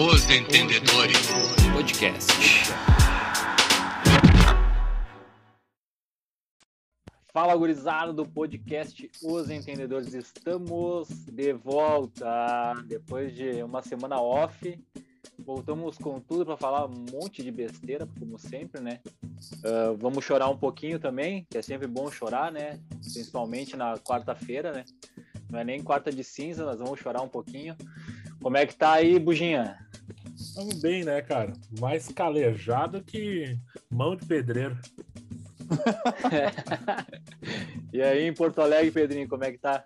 Os Entendedores Podcast. Fala, gurizada do podcast Os Entendedores. Estamos de volta depois de uma semana off. Voltamos com tudo para falar um monte de besteira, como sempre, né? Uh, vamos chorar um pouquinho também, que é sempre bom chorar, né? Principalmente na quarta-feira, né? Não é nem quarta de cinza, nós vamos chorar um pouquinho. Como é que tá aí, Buginha? Estamos bem, né, cara? Mais calejado que mão de pedreiro. e aí, em Porto Alegre, Pedrinho, como é que tá?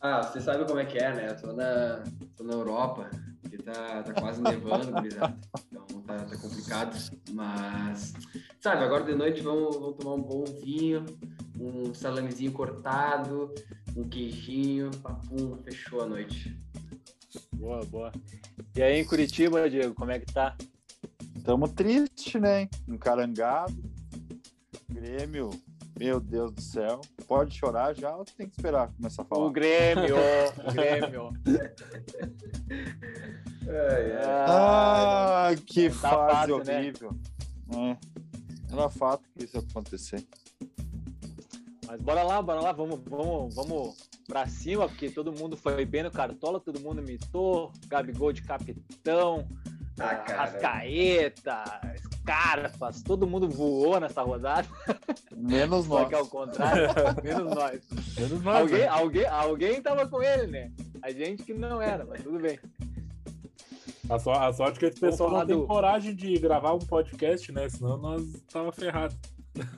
Ah, você sabe como é que é, né? Eu tô na, tô na Europa, que tá, tá quase nevando, gurizada. Então tá, tá, complicado. Mas, sabe, agora de noite vamos, vamos tomar um bom vinho, um salamezinho cortado, um queijinho, papum, fechou a noite. Boa, boa. E aí em Curitiba, Diego, como é que tá? Tamo triste, né? Encarangado. Grêmio, meu Deus do céu. Pode chorar já ou tem que esperar começar a falar? O Grêmio, o Grêmio. ah, que tá fase fácil, né? horrível. Né? É. Era fato que isso ia acontecer. Mas bora lá, bora lá, vamos, vamos, vamos pra cima, porque todo mundo foi bem no cartola, todo mundo mitou, Gabigol de capitão, ah, Rascaeta, Scarpas, todo mundo voou nessa rodada. Menos nós. Só que ao contrário, menos nós. Menos nós. Alguém, né? alguém, alguém tava com ele, né? A gente que não era, mas tudo bem. A, so, a sorte é que esse pessoal não tem do... coragem de gravar um podcast, né? Senão nós tava ferrado.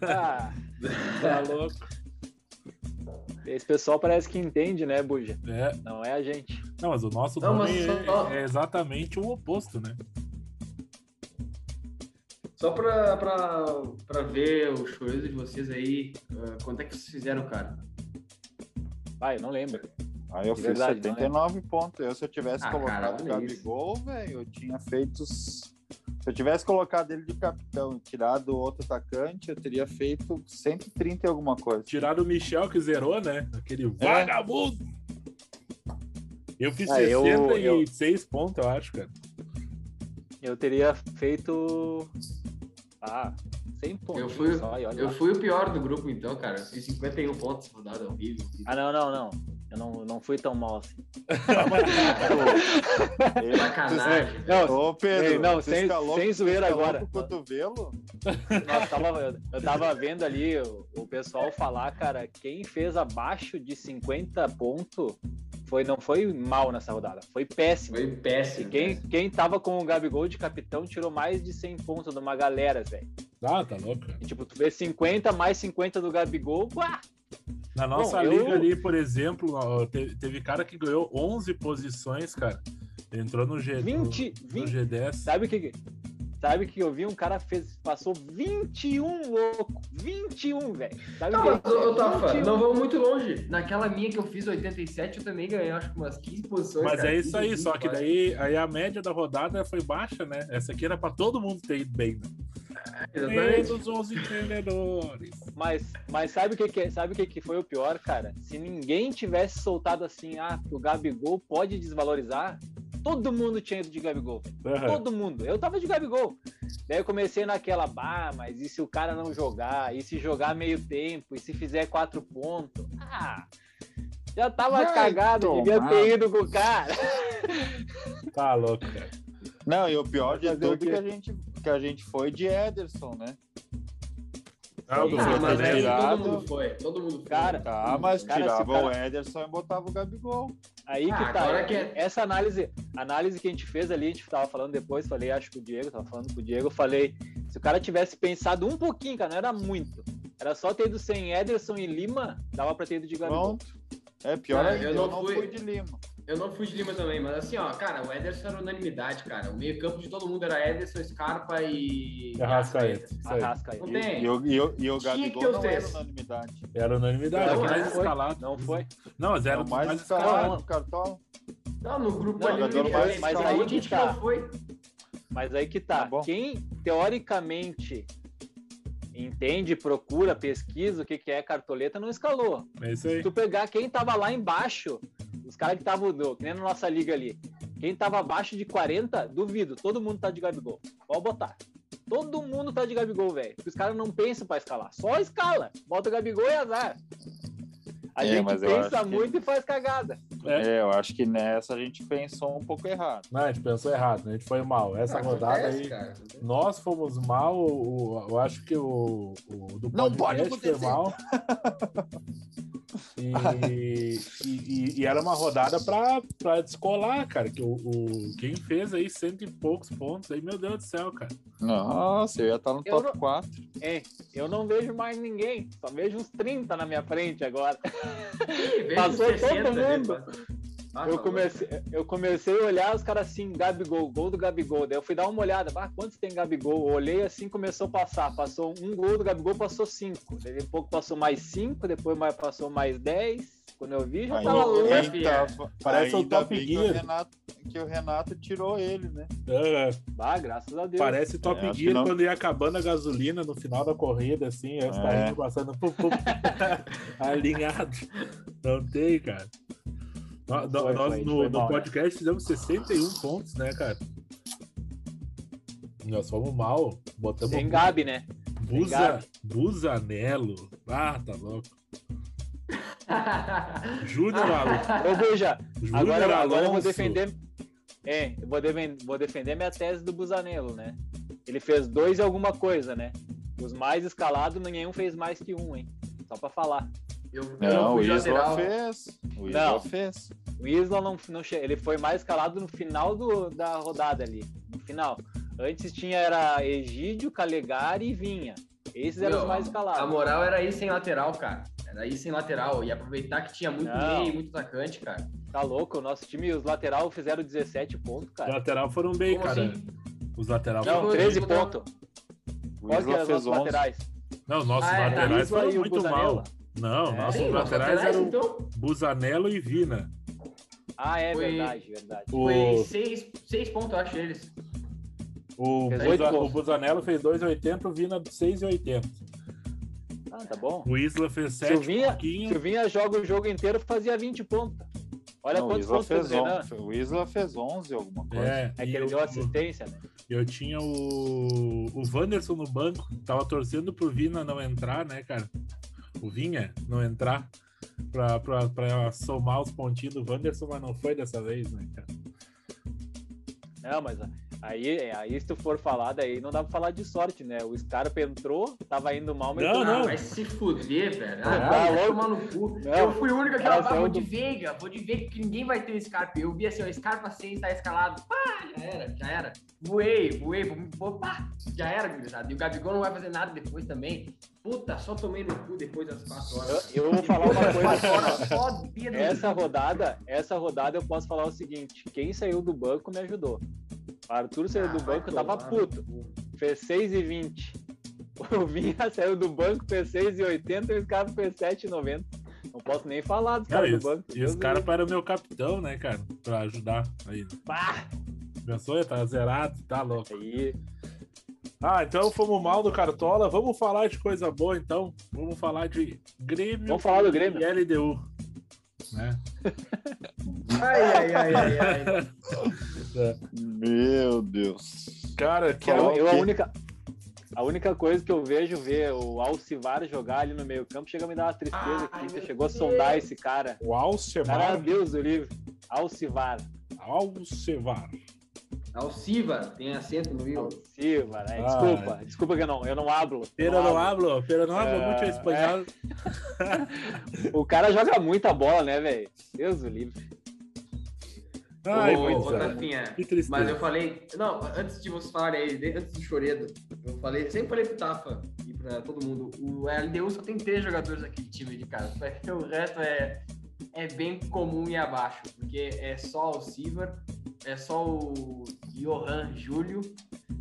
Ah, tá louco. Esse pessoal parece que entende, né, Buja? É. Não é a gente. Não, mas o nosso não, nome só... é, é, exatamente o oposto, né? Só pra, pra, pra ver o chorizo de vocês aí, uh, quanto é que vocês fizeram, cara? Vai, não lembro. Aí eu de fiz verdade, 79 pontos. Eu, se eu tivesse ah, colocado o Gabigol, velho, eu tinha feito se eu tivesse colocado ele de capitão e tirado o outro atacante, eu teria feito 130 e alguma coisa. Tirado o Michel que zerou, né? Aquele é. vagabundo. Eu fiz ah, 66 eu... pontos, eu acho, cara. Eu teria feito. Ah, 100 pontos. Eu fui, só, eu fui o pior do grupo, então, cara. Eu fiz 51 pontos rodada horrível. Ah, não, não, não. Eu não, não fui tão mal assim. Sacanagem. Não, Ô, Pedro, não sem, sem zoeira agora. cotovelo? Nossa, tava, eu tava vendo ali o, o pessoal falar, cara, quem fez abaixo de 50 pontos foi, não foi mal nessa rodada, foi péssimo. Foi péssimo. E quem, quem tava com o Gabigol de capitão tirou mais de 100 pontos de uma galera, velho. Ah, tá louco. E, tipo, tu vê 50 mais 50 do Gabigol, uá, na nossa Bom, liga eu... ali, por exemplo, teve, cara que ganhou 11 posições, cara. Entrou no, G, 20, no, 20, no G10. Sabe o que Sabe que eu vi um cara fez, passou 21 louco. 21, velho. Não, mas, ô, Tafa, não vamos muito longe. Naquela minha que eu fiz 87, eu também ganhei, acho que umas 15 posições. Mas cara, é isso aí, 20, só que daí aí a média da rodada foi baixa, né? Essa aqui era pra todo mundo ter ido bem, né? Todos os entendedores. Mas, mas sabe o que, que, sabe o que, que foi o pior, cara? Se ninguém tivesse soltado assim, ah, o Gabigol pode desvalorizar, todo mundo tinha ido de Gabigol. Uhum. Todo mundo. Eu tava de Gabigol. Daí eu comecei naquela, bah, mas e se o cara não jogar? E se jogar meio tempo? E se fizer quatro pontos? Ah, já tava Vai cagado, tomar. devia ter ido com o cara. Tá louco, cara. Não, e o pior de tudo que a gente que a gente foi de Ederson, né? Ah, Sim, ah, mas é, todo mundo foi, todo mundo foi. Cara, tá, mas cara, tirava cara... o Ederson e botava o Gabigol. Aí ah, que tá. Que é... Essa análise, análise que a gente fez ali, a gente tava falando depois, falei, acho que o Diego, tava falando com o Diego, falei, se o cara tivesse pensado um pouquinho, cara, não era muito. Era só ter ido sem Ederson e Lima, dava pra ter ido de Gabigol. Pronto. É pior, é, eu, não, eu não fui... fui de Lima. Eu não fui de Lima também, mas assim, ó, cara, o Ederson era unanimidade, cara. O meio campo de todo mundo era Ederson, Scarpa e... Arrascaeta. Arrascaeta. Não tem. E, o, e, o, e o Gabigol não era unanimidade. Era unanimidade, não, mais escalado. Não foi. Não, mas era não, mais, mais escalado no cartão. Não, no grupo não, ali, mais mas aí que tá. não foi. Mas aí que tá. tá Quem, teoricamente entende, procura, pesquisa o que, que é cartoleta, não escalou. É isso aí. Se tu pegar quem tava lá embaixo, os caras que estavam, que nem na nossa liga ali, quem tava abaixo de 40, duvido, todo mundo tá de Gabigol. Pode botar. Todo mundo tá de Gabigol, velho. Os caras não pensam pra escalar. Só escala. Bota o Gabigol e azar. A é, gente pensa muito que... e faz cagada. É. é. eu acho que nessa a gente pensou um pouco errado. Não, a gente pensou errado, né? a gente foi mal. Essa ah, rodada aí, cara. nós fomos mal. O, eu acho que o, o do Não pode foi mal. E, e, e, era uma rodada para descolar, cara. Que o, o, quem fez aí cento e poucos pontos aí, meu Deus do céu, cara. Nossa, eu ia estar no eu top não, 4. É, eu não vejo mais ninguém. Só vejo uns 30 na minha frente agora. Passou todo mundo. Ah, eu, comecei, eu comecei a olhar os caras assim, Gabigol, gol do Gabigol. Daí eu fui dar uma olhada, ah, quantos tem Gabigol? Eu olhei assim, começou a passar. Passou um gol do Gabigol, passou cinco. Daí um pouco passou mais cinco, depois mais, passou mais dez. Quando eu vi, já aí, tava louco. Tá, parece o Top Gear. Que o, Renato, que o Renato tirou ele, né? É. Ah, graças a Deus. Parece Top é, Gear quando ia acabando a gasolina no final da corrida, assim, aí os é. passando pum, pum, alinhado. Não tem, cara. Nós, foi, nós foi, no, foi no podcast fizemos 61 pontos, né, cara? Nós fomos mal. Botamos Sem Gabi, né? Buza, Gabi. Busanelo. Ah, tá louco. Júnior maluco. Ô, Buja, agora, agora eu vou defender. É, eu vou, defender, vou defender minha tese do Busanelo, né? Ele fez dois e alguma coisa, né? Os mais escalados, nenhum fez mais que um, hein? Só pra falar. Eu, não, o Isla fez. O Isla não, fez. O Isla não, não ele foi mais escalado no final do, da rodada ali. No final. Antes tinha era Egídio, Calegari e Vinha. Esses Meu, eram os mais escalados. A moral era ir sem lateral, cara. Era ir sem lateral. E aproveitar que tinha muito não. meio, muito atacante, cara. Tá louco, o nosso time, os lateral fizeram 17 pontos, cara. Os lateral foram bem, Como cara. Assim? Os lateral Não, 13 pontos. Qual que é os nossos laterais? Não, nossos ah, é, laterais foram muito mal. Não, é, nossos sim, laterais, laterais eram então... Busanello e Vina. Ah, é Foi... verdade, verdade. O... Foi seis, seis pontos, eu acho, eles. O, Buza, o Busanello fez 2,80, o Vina 6,80. Ah, tá bom. O Isla fez 7 Silvinha, Silvinha joga o jogo inteiro fazia 20 pontos. Olha Não, quantos pontos fez. On, o Isla fez 11 alguma coisa. É, é que ele eu, deu assistência, né? Eu tinha o, o Wanderson no banco, tava torcendo pro Vina não entrar, né, cara? o Vinha não entrar para somar os pontinhos do Wanderson, mas não foi dessa vez, né, cara? Não, mas aí, aí se tu for falar, daí não dá pra falar de sorte, né? O Scarpa entrou, tava indo mal, mas... Não, não. Vai se fuder, velho. Ah, tá vai tomar no cu. Não, eu fui o único que falava, vou de Veiga, vou de Veiga, que ninguém vai ter o Scarpa. Eu vi assim, o Scarpa sem tá escalado. Pá, já era, já era. Voei, voei, vou, pá, já era, gurizada. E o Gabigol não vai fazer nada depois também. Puta, só tomei no cu depois das quatro horas. Eu, eu vou falar uma coisa. essa rodada, essa rodada eu posso falar o seguinte: quem saiu do banco me ajudou. Arthur saiu ah, do banco, eu tava puto. Fez 6 e 20. O Vinha saiu do banco, fez 6 e 80 e o Scarpa fez 7 e 90. Não posso nem falar dos caras do banco. E os caras para o meu capitão, né, cara? Pra ajudar aí. Pá! Pensou? Tá zerado, tá louco. Aí. Ah, então fomos mal do Cartola. Vamos falar de coisa boa, então. Vamos falar de Grêmio. Vamos falar do Grêmio. E LDU. Né? ai, ai, ai, ai, ai. Meu Deus. Cara, que eu, eu a única. A única coisa que eu vejo ver o Alcivar jogar ali no meio campo chega a me dar uma tristeza aqui. Você chegou a sondar esse cara. O Alcivar? Cara, Deus do livro. Alcivar. Alcivar. Alciva, tem acento no Will. Alciva, né? Desculpa, ah, desculpa que eu não, eu não hablo. Pero não, não hablo, pero não hablo muito espanhol. É. o cara joga muita bola, né, velho? Deus do livre. Ai, ô, ô, Rafinha, mas eu falei, não, antes de vocês falarem aí, antes do Choredo, eu falei, sempre falei pro Tafa e pra todo mundo, o LDU só tem três jogadores aqui de time de casa, o resto é, é bem comum e abaixo, porque é só o Silver, é só o Johan Júlio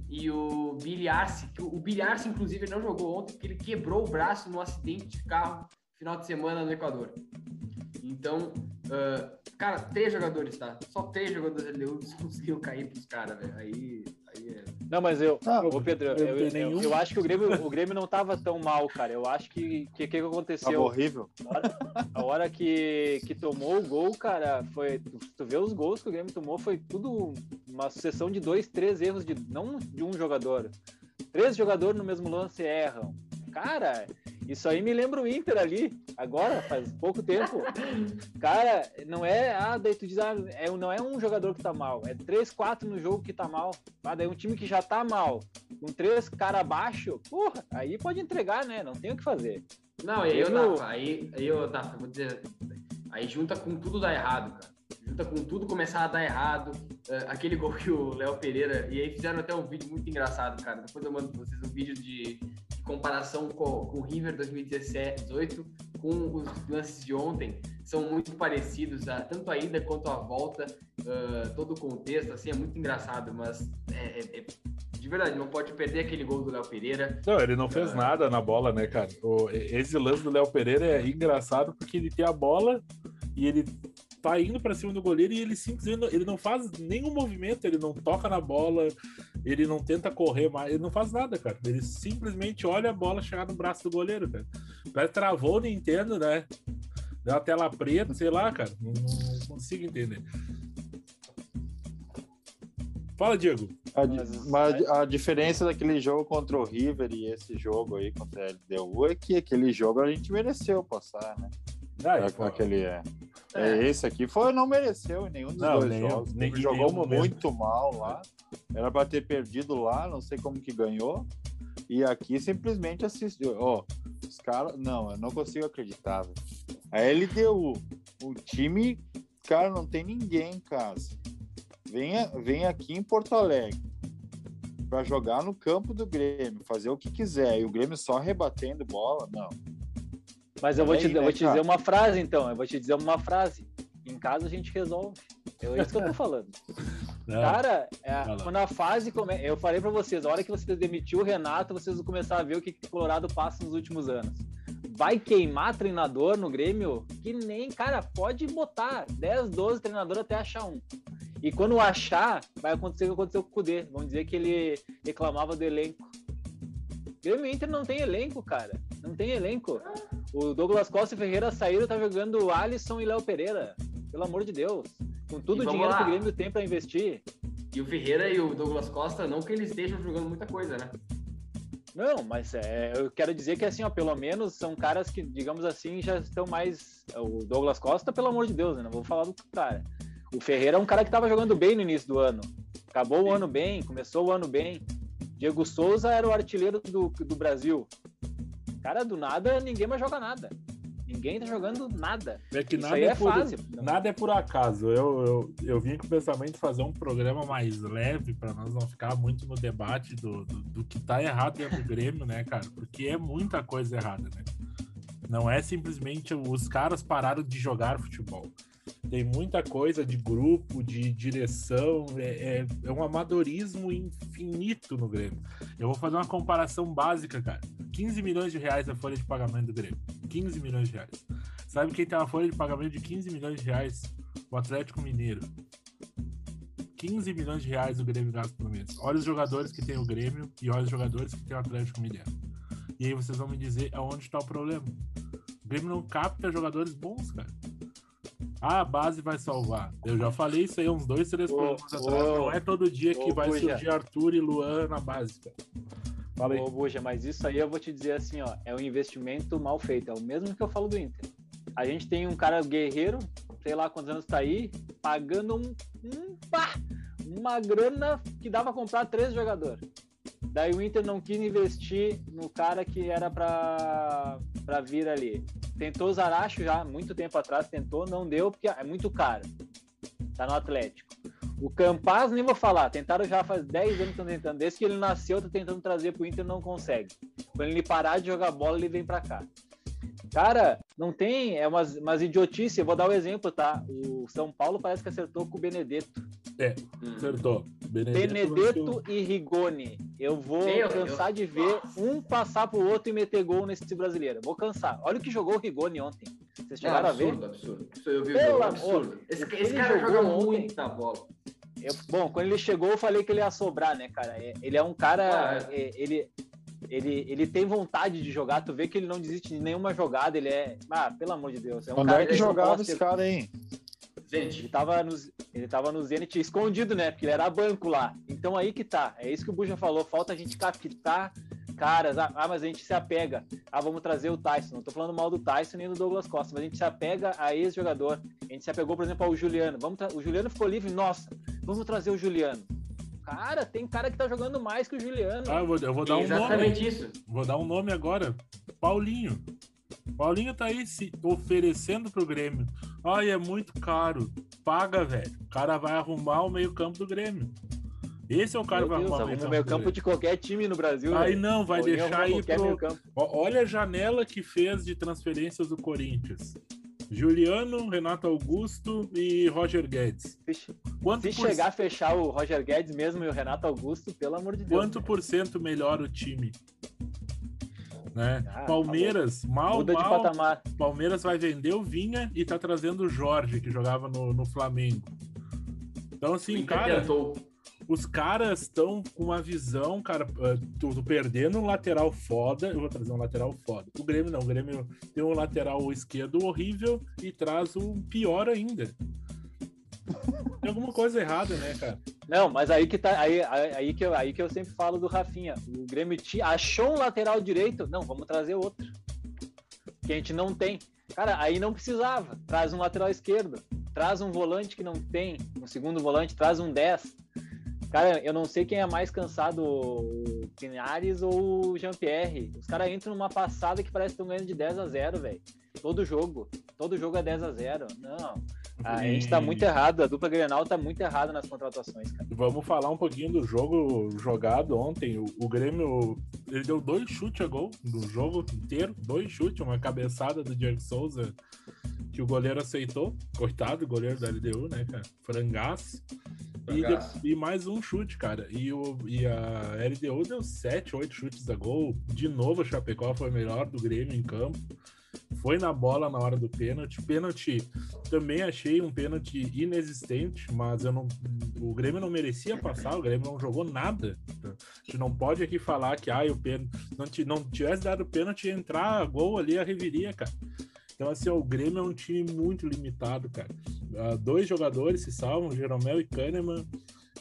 e o Billy Arce, que o Billy Arce, inclusive, não jogou ontem porque ele quebrou o braço num acidente de carro final de semana no Equador. Então, Uh, cara, três jogadores, tá? Só três jogadores da LDU conseguiram cair pros caras, velho. Aí, aí é... Não, mas eu, ah, ô Pedro, eu, eu, eu, eu, acho que o Grêmio, o Grêmio não tava tão mal, cara. Eu acho que o que, que, aconteceu? Tava horrível. A hora, a hora, que, que tomou o gol, cara, foi. Tu, tu vê os gols que o Grêmio tomou, foi tudo uma sucessão de dois, três erros de não de um jogador. Três jogadores no mesmo lance erram. Cara, isso aí me lembra o Inter ali, agora, faz pouco tempo. Cara, não é. Ah, daí tu diz, ah, é, não é um jogador que tá mal, é três, quatro no jogo que tá mal. Ah, daí um time que já tá mal, com três caras abaixo, porra, aí pode entregar, né? Não tem o que fazer. Não, e aí, eu, aí, aí eu, Dafa, vou dizer, aí junta com tudo dá errado, cara. Junta com tudo começar a dar errado. Uh, aquele gol que o Léo Pereira. E aí fizeram até um vídeo muito engraçado, cara. Depois eu mando pra vocês um vídeo de comparação com, com o River 2018 com os lances de ontem são muito parecidos, a, tanto a ida quanto a volta, uh, todo o contexto, assim, é muito engraçado, mas é, é, é, de verdade, não pode perder aquele gol do Léo Pereira. Não, ele não fez uh, nada na bola, né, cara? O, esse lance do Léo Pereira é engraçado porque ele tem a bola e ele tá indo para cima do goleiro e ele simplesmente ele não faz nenhum movimento, ele não toca na bola, ele não tenta correr mais, ele não faz nada, cara. Ele simplesmente olha a bola chegar no braço do goleiro, cara. Parece travou o Nintendo, né? Deu uma tela preta, sei lá, cara. Não, não consigo entender. Fala, Diego. A, mas a diferença daquele jogo contra o River e esse jogo aí contra a LDU é que aquele jogo a gente mereceu passar, né? Ah, é, aquele é. É. é. Esse aqui foi, não mereceu em nenhum dos não, dois nenhum, jogos. Nem, jogou muito mal lá. Era para ter perdido lá, não sei como que ganhou. E aqui simplesmente assistiu. Ó, oh, os caras. Não, eu não consigo acreditar. Véio. A LDU, o time, cara, não tem ninguém em casa. Vem, vem aqui em Porto Alegre para jogar no campo do Grêmio, fazer o que quiser, e o Grêmio só rebatendo bola, não. Mas eu vou, te, eu vou te dizer uma frase, então. Eu vou te dizer uma frase. Em casa a gente resolve. É isso que eu tô falando. Não, Cara, é, quando a fase come... Eu falei para vocês, a hora que vocês demitiu o Renato, vocês vão começar a ver o que o Colorado passa nos últimos anos. Vai queimar treinador no Grêmio? Que nem, cara, pode botar 10, 12 treinadores até achar um. E quando achar, vai acontecer o que aconteceu com o Kudê. Vão dizer que ele reclamava do elenco. Grêmio Inter não tem elenco, cara. Não tem elenco. O Douglas Costa e Ferreira saíram, tá jogando Alisson e Léo Pereira. Pelo amor de Deus. Com todo o dinheiro lá. que o Grêmio tem para investir. E o Ferreira e o Douglas Costa, não que eles estejam jogando muita coisa, né? Não, mas é, eu quero dizer que assim, ó, pelo menos são caras que, digamos assim, já estão mais. O Douglas Costa, pelo amor de Deus, né? Não vou falar do cara. O Ferreira é um cara que estava jogando bem no início do ano. Acabou Sim. o ano bem, começou o ano bem. Diego Souza era o artilheiro do, do Brasil. Cara, do nada, ninguém mais joga nada. Ninguém tá jogando nada. É que Isso nada é, é por, fácil. Nada é por acaso. Eu, eu, eu vim com o pensamento de fazer um programa mais leve para nós não ficar muito no debate do, do, do, que tá errado dentro do Grêmio, né, cara? Porque é muita coisa errada, né? Não é simplesmente os caras pararam de jogar futebol tem muita coisa de grupo, de direção, é, é, é, um amadorismo infinito no Grêmio. Eu vou fazer uma comparação básica, cara. 15 milhões de reais a folha de pagamento do Grêmio. 15 milhões de reais. Sabe quem tem uma folha de pagamento de 15 milhões de reais? O Atlético Mineiro. 15 milhões de reais o Grêmio gasta por mês. Olha os jogadores que tem o Grêmio e olha os jogadores que tem o Atlético Mineiro. E aí vocês vão me dizer aonde está o problema. O Grêmio não capta jogadores bons, cara. Ah, a base vai salvar. Eu já falei isso aí uns dois, três programas atrás. Não é todo dia que vai Buja. surgir Arthur e Luan na base, cara. Fala aí. Ô, Buja, mas isso aí eu vou te dizer assim, ó, é um investimento mal feito. É o mesmo que eu falo do Inter. A gente tem um cara guerreiro, sei lá quantos anos tá aí, pagando um, um pá, uma grana que dava pra comprar três jogadores. Daí o Inter não quis investir no cara que era para vir ali. Tentou Zaracho já, muito tempo atrás, tentou, não deu, porque é muito caro. Tá no Atlético. O Campaz, nem vou falar, tentaram já faz 10 anos que estão tentando. Desde que ele nasceu, tá tentando trazer pro Inter não consegue. Quando ele parar de jogar bola, ele vem para cá. Cara, não tem, é umas, umas idiotice. Eu vou dar o um exemplo, tá? O São Paulo parece que acertou com o Benedetto. É, acertou. Benedetto, Benedetto e Rigoni. Eu vou Meu cansar Deus. de ver um passar pro outro e meter gol nesse brasileiro. Vou cansar. Olha o que jogou o Rigoni ontem. Vocês chegaram é absurdo, a ver? Absurdo, absurdo. Eu vi Pelo absurdo. Esse, esse cara joga muita bola. Eu, bom, quando ele chegou, eu falei que ele ia sobrar, né, cara? É, ele é um cara. Ah, é. ele, ele, ele tem vontade de jogar, tu vê que ele não desiste de nenhuma jogada, ele é. Ah, pelo amor de Deus. É um Onde cara é que jogava esse cara, hein? Gente. Ele tava, no, ele tava no Zenit escondido, né? Porque ele era banco lá. Então aí que tá. É isso que o Buja falou. Falta a gente captar caras. Ah, ah, mas a gente se apega. Ah, vamos trazer o Tyson. Não tô falando mal do Tyson nem do Douglas Costa, mas a gente se apega a ex-jogador. A gente se apegou, por exemplo, ao Juliano. Vamos o Juliano ficou livre. Nossa, vamos trazer o Juliano. Cara, tem cara que tá jogando mais que o Juliano. Ah, eu vou, eu vou dar um Exatamente nome. isso. Vou dar um nome agora. Paulinho. Paulinho tá aí se oferecendo pro Grêmio. Ai, é muito caro. Paga, velho. O cara vai arrumar o meio-campo do Grêmio. Esse é o cara que vai arrumar o meio campo de qualquer time no Brasil. Aí né? não, vai deixar aí pro... Olha a janela que fez de transferências do Corinthians. Juliano, Renato Augusto e Roger Guedes. Quanto Se por... chegar a fechar o Roger Guedes mesmo e o Renato Augusto, pelo amor de Deus. Quanto né? por cento melhor o time? Né? Ah, Palmeiras, mal, Muda mal, de patamar. Palmeiras vai vender o Vinha e tá trazendo o Jorge, que jogava no, no Flamengo. Então, assim, cara, tentou os caras estão com uma visão, cara, tu, tu, perdendo um lateral foda, eu vou trazer um lateral foda. O Grêmio não, o Grêmio tem um lateral esquerdo horrível e traz um pior ainda. Tem alguma coisa errada, né, cara? Não, mas aí que tá, aí, aí, que, eu, aí que eu sempre falo do Rafinha. O Grêmio achou um lateral direito, não, vamos trazer outro. Que a gente não tem. Cara, aí não precisava. Traz um lateral esquerdo, traz um volante que não tem, um segundo volante, traz um 10. Cara, eu não sei quem é mais cansado, o Pinares ou o Jean-Pierre. Os caras entram numa passada que parece que estão ganhando de 10 a 0, velho. Todo jogo. Todo jogo é 10 a 0. Não. A gente tá muito errado, a dupla Grenal tá muito errada nas contratações, cara. Vamos falar um pouquinho do jogo jogado ontem. O, o Grêmio, ele deu dois chutes a gol no jogo inteiro, dois chutes, uma cabeçada do Diego Souza que o goleiro aceitou. Coitado, o goleiro da LDU, né, cara? Frangaço. E, e, mais um chute, cara. E, o, e a LDU deu 7, 8 chutes a gol. De novo, o Chapecó foi melhor do Grêmio em campo. Foi na bola na hora do pênalti. Pênalti, também achei um pênalti inexistente, mas eu não, o Grêmio não merecia passar, o Grêmio não jogou nada. A gente não pode aqui falar que ah, o pênalti, não, não tivesse dado pênalti entrar gol ali, a reviria, cara. Então, assim, o Grêmio é um time muito limitado, cara. Uh, dois jogadores se salvam, Jeromel e Kahneman,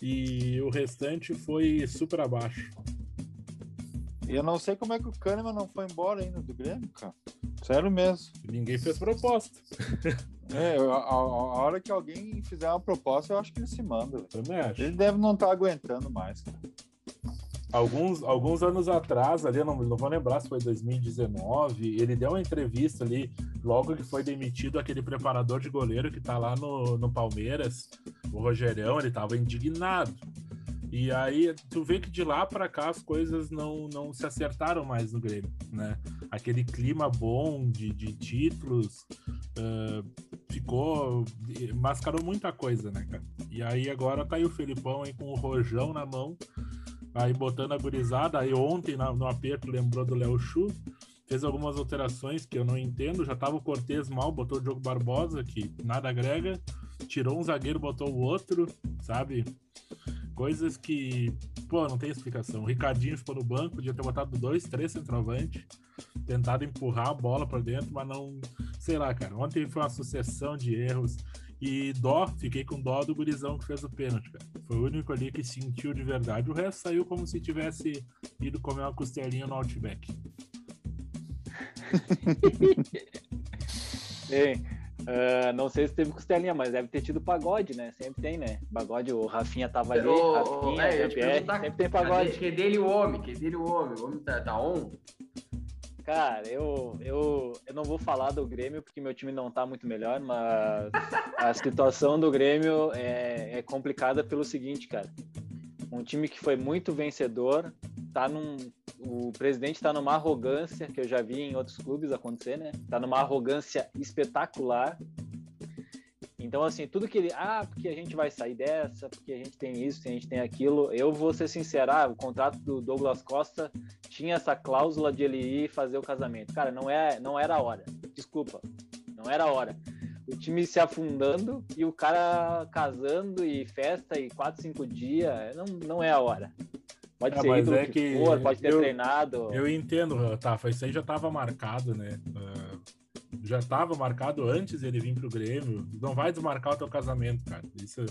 e o restante foi super abaixo. E eu não sei como é que o Kahneman não foi embora ainda do Grêmio, cara. Sério mesmo. Ninguém fez proposta. É, a, a, a, hora que alguém fizer uma proposta, eu acho que ele se manda. Também acho. Ele deve não estar tá aguentando mais, cara alguns, alguns anos atrás, ali, não, não vou lembrar se foi 2019, ele deu uma entrevista ali, logo que foi demitido aquele preparador de goleiro que tá lá no, no Palmeiras, o Rogerão, ele tava indignado. E aí tu vê que de lá para cá as coisas não, não se acertaram mais no Grêmio, né? Aquele clima bom de, de títulos uh, ficou mascarou muita coisa, né, cara? E aí agora tá aí o Felipão aí com o rojão na mão aí botando a gurizada. Aí ontem no aperto lembrou do Léo Chu, fez algumas alterações que eu não entendo. Já tava o Cortez mal, botou o Diogo Barbosa, que nada agrega, tirou um zagueiro, botou o outro, sabe? Coisas que, pô, não tem explicação. O Ricardinho ficou no banco, podia ter botado dois, três centroavante, tentado empurrar a bola para dentro, mas não, sei lá, cara. Ontem foi uma sucessão de erros. E dó, fiquei com dó do gurizão que fez o pênalti, cara. Foi o único ali que sentiu de verdade. O resto saiu como se tivesse ido comer uma costelinha no Outback. Bem, uh, não sei se teve costelinha, mas deve ter tido pagode, né? Sempre tem, né? Pagode, o Rafinha tava ali, o, Rafinha, é, GPR, sempre tem pagode. Que dele o homem, que dele o homem. O homem tá, tá on? Cara, eu, eu, eu não vou falar do Grêmio porque meu time não tá muito melhor, mas a situação do Grêmio é, é complicada pelo seguinte, cara. Um time que foi muito vencedor, tá num. O presidente tá numa arrogância que eu já vi em outros clubes acontecer, né? Tá numa arrogância espetacular então, assim, tudo que ele. Ah, porque a gente vai sair dessa, porque a gente tem isso, a gente tem aquilo. Eu vou ser sincero, ah, o contrato do Douglas Costa tinha essa cláusula de ele ir fazer o casamento. Cara, não, é, não era a hora. Desculpa. Não era a hora. O time se afundando e o cara casando e festa e quatro, cinco dias, não, não é a hora. Pode é, ser ídolo é que, for, pode ter eu, treinado. Eu entendo, tá, isso aí já estava marcado, né? Uh, já estava marcado antes ele vir pro Grêmio. Não vai desmarcar o teu casamento, cara. Isso,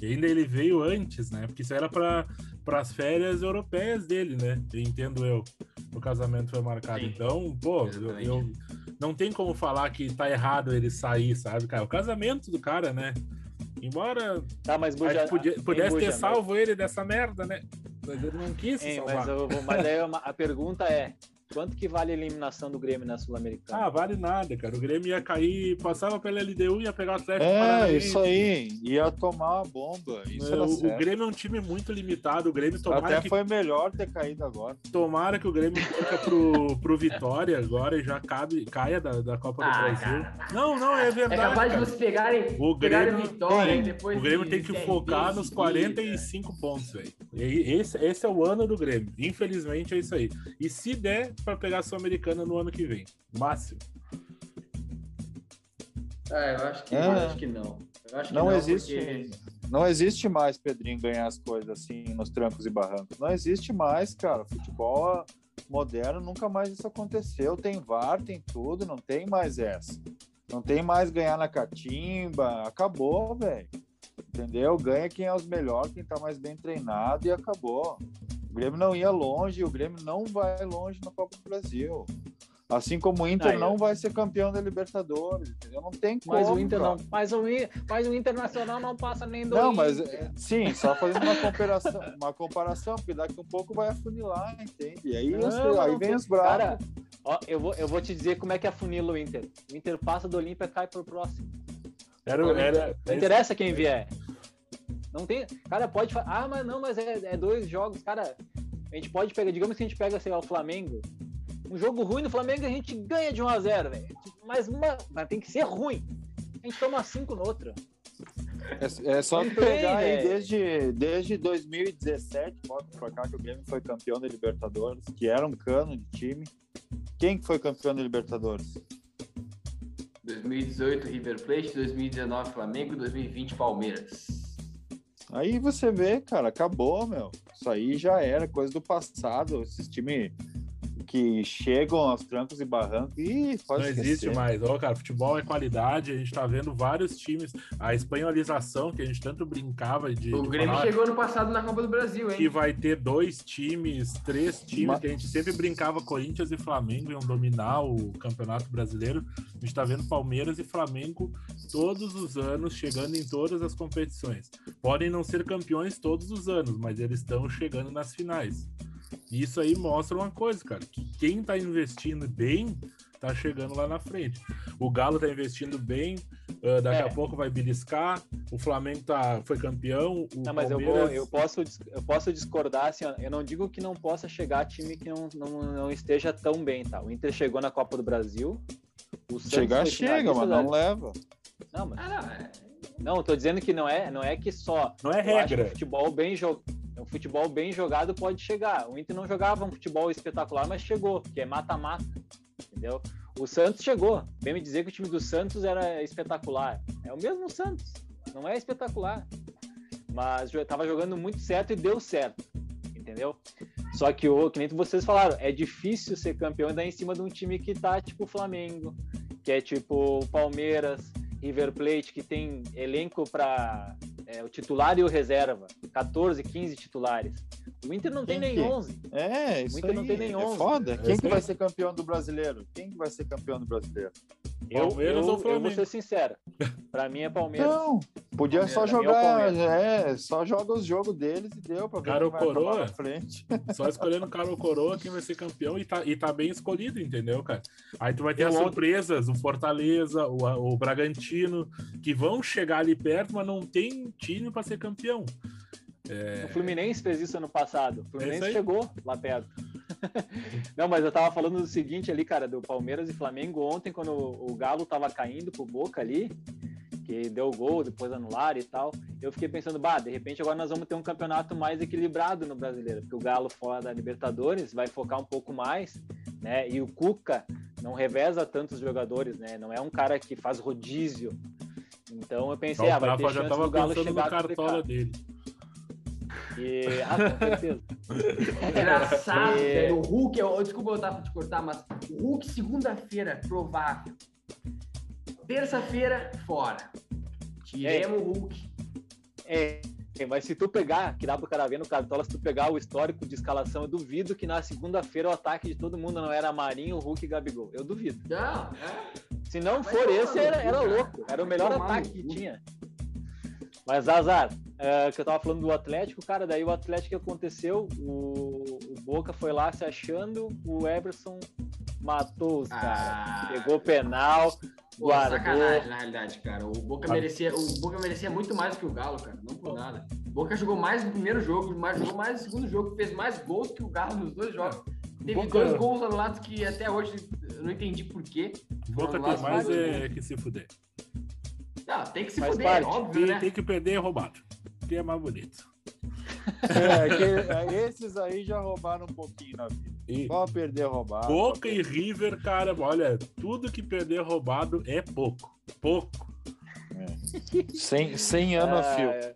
e ainda ele veio antes, né? Porque isso era para as férias europeias dele, né? Entendo eu. O casamento foi marcado. Sim. Então, pô, eu, eu, não tem como falar que tá errado ele sair, sabe, cara? O casamento do cara, né? Embora tá, mas Buja, podia, pudesse ter salvo ele dessa merda, né? Mas ele não quis Sim, mas, eu, mas aí a pergunta é: Quanto que vale a eliminação do Grêmio na Sul-Americana? Ah, vale nada, cara. O Grêmio ia cair, passava pela LDU, ia pegar o Atlético É, Paranaense. isso aí. Ia tomar a bomba. Isso é, o, o, Grêmio é um time muito limitado. O Grêmio tomara Até que... foi melhor ter caído agora. Tomara que o Grêmio fica pro, pro Vitória agora e já cabe, caia da, da Copa ah, do Brasil. Cara. Não, não, é verdade. É capaz cara. de vocês pegarem, o Grêmio, Vitória tem, depois O Grêmio de, tem que focar nos 45 pontos, velho. Esse, esse é o ano do Grêmio. Infelizmente é isso aí. E se der para pegar a Sul-Americana no ano que vem. Máximo. Ah, eu acho que, é. eu acho que não. Acho não, não, existe. Porque... Não existe mais, Pedrinho, ganhar as coisas assim nos trancos e barrancos. Não existe mais, cara. Futebol moderno nunca mais isso aconteceu. Tem VAR, tem tudo, não tem mais essa. Não tem mais ganhar na catimba. Acabou, velho. Entendeu? Ganha quem é os melhores, quem tá mais bem treinado e acabou. O Grêmio não ia longe, o Grêmio não vai longe na Copa do Brasil. Assim como o Inter ah, não vai ser campeão da Libertadores, entendeu? Não tem como. Mas o Inter não. Mas o, mas o Internacional não passa nem do. Não, mas sim, só fazendo uma comparação, uma comparação, porque daqui a pouco vai afunilar, entende? E aí, não, os, não, aí vem os bravos. Cara, ó, eu, vou, eu vou te dizer como é que afunila o Inter. O Inter passa do Olímpia e cai pro próximo. Era, era, não interessa quem vier. Não tem. Cara, pode falar. Ah, mas não, mas é, é, dois jogos. Cara, a gente pode pegar. Digamos que a gente pega, sei lá, o Flamengo. Um jogo ruim no Flamengo a gente ganha de 1x0, velho. Mas, mas tem que ser ruim. A gente toma 5 no outro. É, é só pegar aí desde, desde 2017, bota pra cá que o Grêmio foi campeão da Libertadores, que era um cano de time. Quem foi campeão da Libertadores? 2018 River Plate, 2019 Flamengo, 2020 Palmeiras. Aí você vê, cara, acabou, meu. Isso aí já era coisa do passado. Esses times que chegam aos trancos e barrancos e Não existe mais. Ó, cara, futebol é qualidade. A gente tá vendo vários times. A espanholização que a gente tanto brincava de. O de Grêmio falar, chegou no passado na Copa do Brasil, hein? Que vai ter dois times, três times, Mas... que a gente sempre brincava Corinthians e Flamengo iam dominar o Campeonato Brasileiro. A gente tá vendo Palmeiras e Flamengo todos os anos chegando em todas as competições. Podem não ser campeões todos os anos, mas eles estão chegando nas finais. Isso aí mostra uma coisa, cara, que quem tá investindo bem tá chegando lá na frente. O Galo tá investindo bem, uh, daqui é. a pouco vai beliscar, o Flamengo tá, foi campeão. não, mas Palmeiras... eu, vou, eu, posso, eu posso discordar, assim, ó, eu não digo que não possa chegar time que não, não, não esteja tão bem, tá? O Inter chegou na Copa do Brasil. O Chegar chega, mas não leva. Não, mas. Ah, não, é... não, eu tô dizendo que não é, não é que só. Não é regra. futebol bem jogado um futebol bem jogado pode chegar. O Inter não jogava um futebol espetacular, mas chegou, que é mata-mata, entendeu? O Santos chegou. Vem me dizer que o time do Santos era espetacular. É o mesmo Santos, não é espetacular. Mas estava jogando muito certo e deu certo, entendeu? Só que, o, que nem vocês falaram, é difícil ser campeão e dar em cima de um time que tá tipo o Flamengo, que é tipo o Palmeiras, River Plate, que tem elenco para é, o titular e o reserva. 14, 15 titulares. O Inter não tem nem 11. É, isso o Inter aí, não tem nem 11. É foda. Quem que vai ser campeão do brasileiro? Quem que vai ser campeão do brasileiro? Eu, Palmeiras eu, ou Flamengo? Eu vou ser sincero. Pra mim é Palmeiras. Não, podia Palmeiras. só é jogar. É, é, só joga os jogos deles e deu pra ver cara quem coroa, frente. Só escolhendo cara ou coroa quem vai ser campeão e tá, e tá bem escolhido, entendeu, cara? Aí tu vai ter as surpresas, o Fortaleza, o, o Bragantino, que vão chegar ali perto, mas não tem time para ser campeão. É... O Fluminense fez isso ano passado. O Fluminense é chegou lá perto. Não, mas eu tava falando do seguinte ali, cara, do Palmeiras e Flamengo ontem, quando o Galo tava caindo pro Boca ali, que deu gol, depois anular e tal. Eu fiquei pensando, bah, de repente agora nós vamos ter um campeonato mais equilibrado no brasileiro, porque o Galo fora da Libertadores vai focar um pouco mais né? E o Cuca não reveza tantos jogadores, né? Não é um cara que faz rodízio. Então eu pensei, ah, vai ter tava do Galo chegar no cartola dele. E, ah, com certeza. Engraçado, e... velho. O Hulk, eu, desculpa eu tava te cortar, mas o Hulk, segunda-feira, provável. Terça-feira, fora. Tiremos é. o Hulk. É, mas se tu pegar, que dá pro cara ver no Cartola, se tu pegar o histórico de escalação, eu duvido que na segunda-feira o ataque de todo mundo não era Marinho, Hulk e Gabigol. Eu duvido. Não, é. Se não for esse, era, era louco. Era o melhor ataque que tinha. Mas, Azar, é, que eu tava falando do Atlético, cara, daí o Atlético aconteceu, o, o Boca foi lá se achando, o Everson matou os ah. caras. Pegou penal, Pô, guardou. Sacanagem, na realidade, cara. O Boca, merecia, o Boca merecia muito mais que o Galo, cara. Não por nada. O Boca jogou mais no primeiro jogo, mais, jogou mais no segundo jogo, fez mais gols que o Galo nos dois jogos. Teve Boca... dois gols anulados que até hoje eu não entendi por quê. Boca tem mais é que se fuder. Não, tem que se Faz fuder, parte. óbvio, né? Tem que perder roubado. Que é mais bonito. É, que, é, esses aí já roubaram um pouquinho na vida. E Pode perder roubado. Boca e River, cara, olha, tudo que perder roubado é pouco. Pouco. É. 100, 100 anos a fio. É.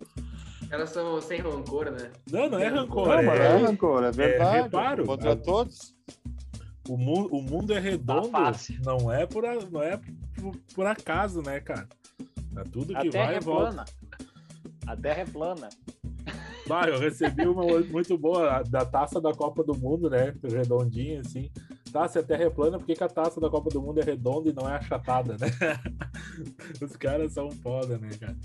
Elas são sem rancor, né? Não, não é rancor. Não, é, é rancor, é verdade. É, reparo. Contra a... todos. O mundo, o mundo é redondo, tá não é por, não é por, por acaso, né, cara? É tudo que vai é e volta. Plana. A terra é plana. Bah, eu recebi uma muito boa da taça da Copa do Mundo, né? Redondinha, assim. Tá, se a Terra é plana, por que, que, a taça da Copa do Mundo é redonda e não é achatada, né? Os caras são foda, né, cara?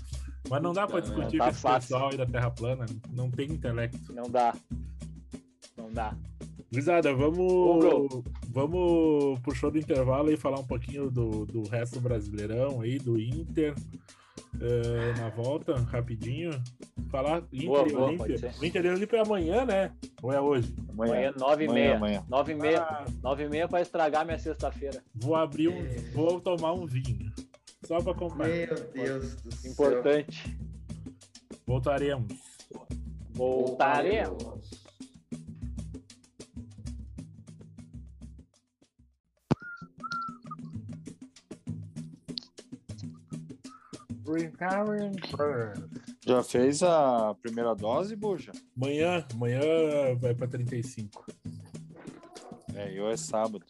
Mas não dá pra discutir tá com esse pessoal aí da Terra plana. Não tem intelecto. Não dá. Não dá. Gurizada, vamos, vamos pro show do intervalo e falar um pouquinho do, do resto do Brasileirão aí, do Inter. Uh, na volta, rapidinho. Falar Inter boa, e Olímpia. O Inter e Olímpia é amanhã, né? Ou é hoje? Amanhã, nove e meia. Nove e meia, ah, nove e meia para estragar minha sexta-feira. Vou abrir um... Vou tomar um vinho. Só para comprar. Meu Deus do céu. Importante. Voltaremos. Voltaremos. Já fez a primeira dose, Buja? Amanhã, amanhã vai para 35. É, eu é sábado.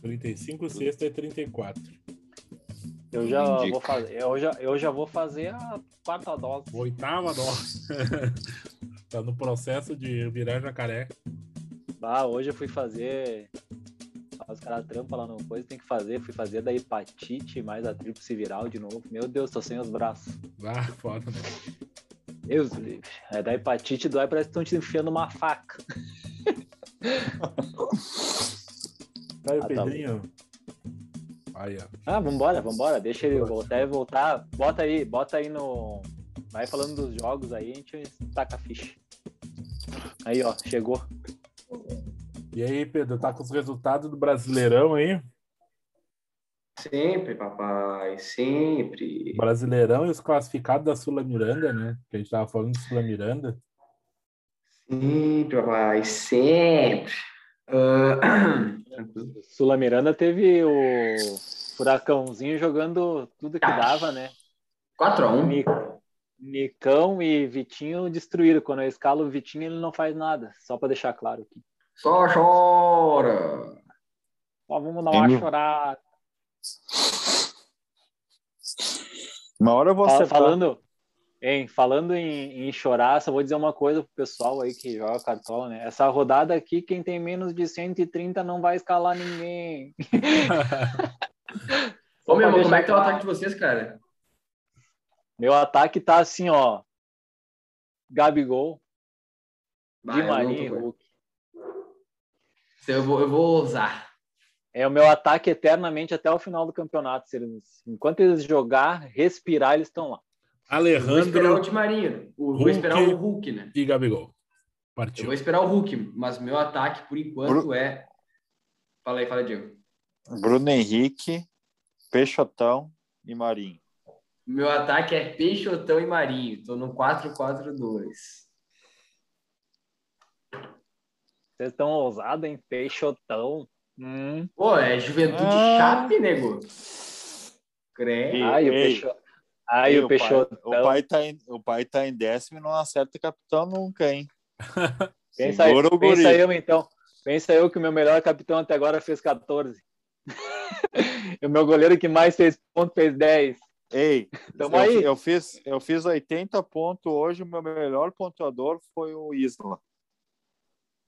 35, sexta é 34. Eu já vou fazer, eu já, eu já vou fazer a quarta dose. Oitava dose. tá no processo de virar jacaré. Ah, hoje eu fui fazer os caras trampam lá no coisa, tem que fazer. Fui fazer da hepatite mais a tríplice viral de novo. Meu Deus, tô sem os braços. Ah, foda, né? Deus livre. É da hepatite dói, parece que estão te enfiando uma faca. Aí, ah, Pedrinho. Tá aí, ó. Ah, vambora, vambora. Deixa ele voltar e voltar. Bota aí, bota aí no. Vai falando dos jogos aí, a gente taca a ficha. Aí, ó, chegou. E aí, Pedro, tá com os resultados do Brasileirão aí? Sempre, papai, sempre. Brasileirão e os classificados da Sula Miranda, né? Que a gente tava falando de Sula Miranda. Sempre, papai, sempre. Uh... Sula Miranda teve o Furacãozinho jogando tudo que dava, né? 4x1. Nicão e Vitinho destruíram. Quando eu escalo o Vitinho, ele não faz nada. Só para deixar claro aqui. Só chora. Só vamos dar uma chorada. Uma hora você falando, hein, falando em, em, chorar, só vou dizer uma coisa pro pessoal aí que joga cartola, né? Essa rodada aqui, quem tem menos de 130 não vai escalar ninguém. Ô, meu irmão, como é que tá o ataque de vocês, cara? Meu ataque tá assim, ó. Gabigol, Vai, Di Maria Hulk. Eu vou, eu vou usar. É o meu ataque eternamente até o final do campeonato. Eles, enquanto eles jogar, respirar, eles estão lá. Alejandro. vou esperar o Di Maria. vou esperar o Hulk, né? E Gabigol. Partiu. Eu vou esperar o Hulk, mas meu ataque, por enquanto, Bru... é. Fala aí, fala, Diego. Bruno Henrique, Peixotão e Marinho. Meu ataque é Peixotão e Marinho. Tô no 4-4-2. Vocês estão ousados, hein? Peixotão. Hum. Pô, é juventude ah. chape, nego. Crê. Ai, o Peixotão. Ai, o, o Peixotão. Pai, o, pai tá em, o pai tá em décimo e não acerta capitão nunca, hein? pensa, aí, pensa eu, então. Pensa eu que o meu melhor capitão até agora fez 14. o meu goleiro que mais fez ponto fez 10. Ei, Tamo eu, aí. eu fiz eu fiz 80 pontos hoje, o meu melhor pontuador foi o Isla.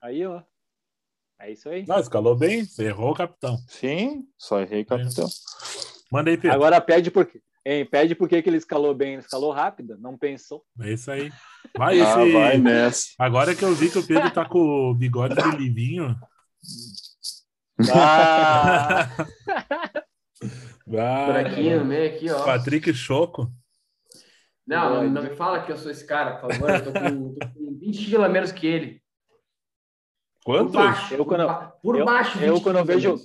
Aí, ó. É isso aí. Não, escalou bem, você errou o capitão. Sim, só errei capitão. Manda aí, Pedro. Agora pede por quê? Hein, pede por que, que ele escalou bem. Ele escalou rápido, não pensou. É isso aí. Vai, ah, esse... vai nessa. Agora que eu vi que o Pedro tá com o bigode de livinho. Ah! Branquinho no meio aqui, ó. Patrick Choco. Não, não, não, me fala que eu sou esse cara, por favor. Eu tô com, tô com 20 quilos a menos que ele. Quanto? Por baixo. Eu, quando, por eu, baixo. Eu, quando eu vejo,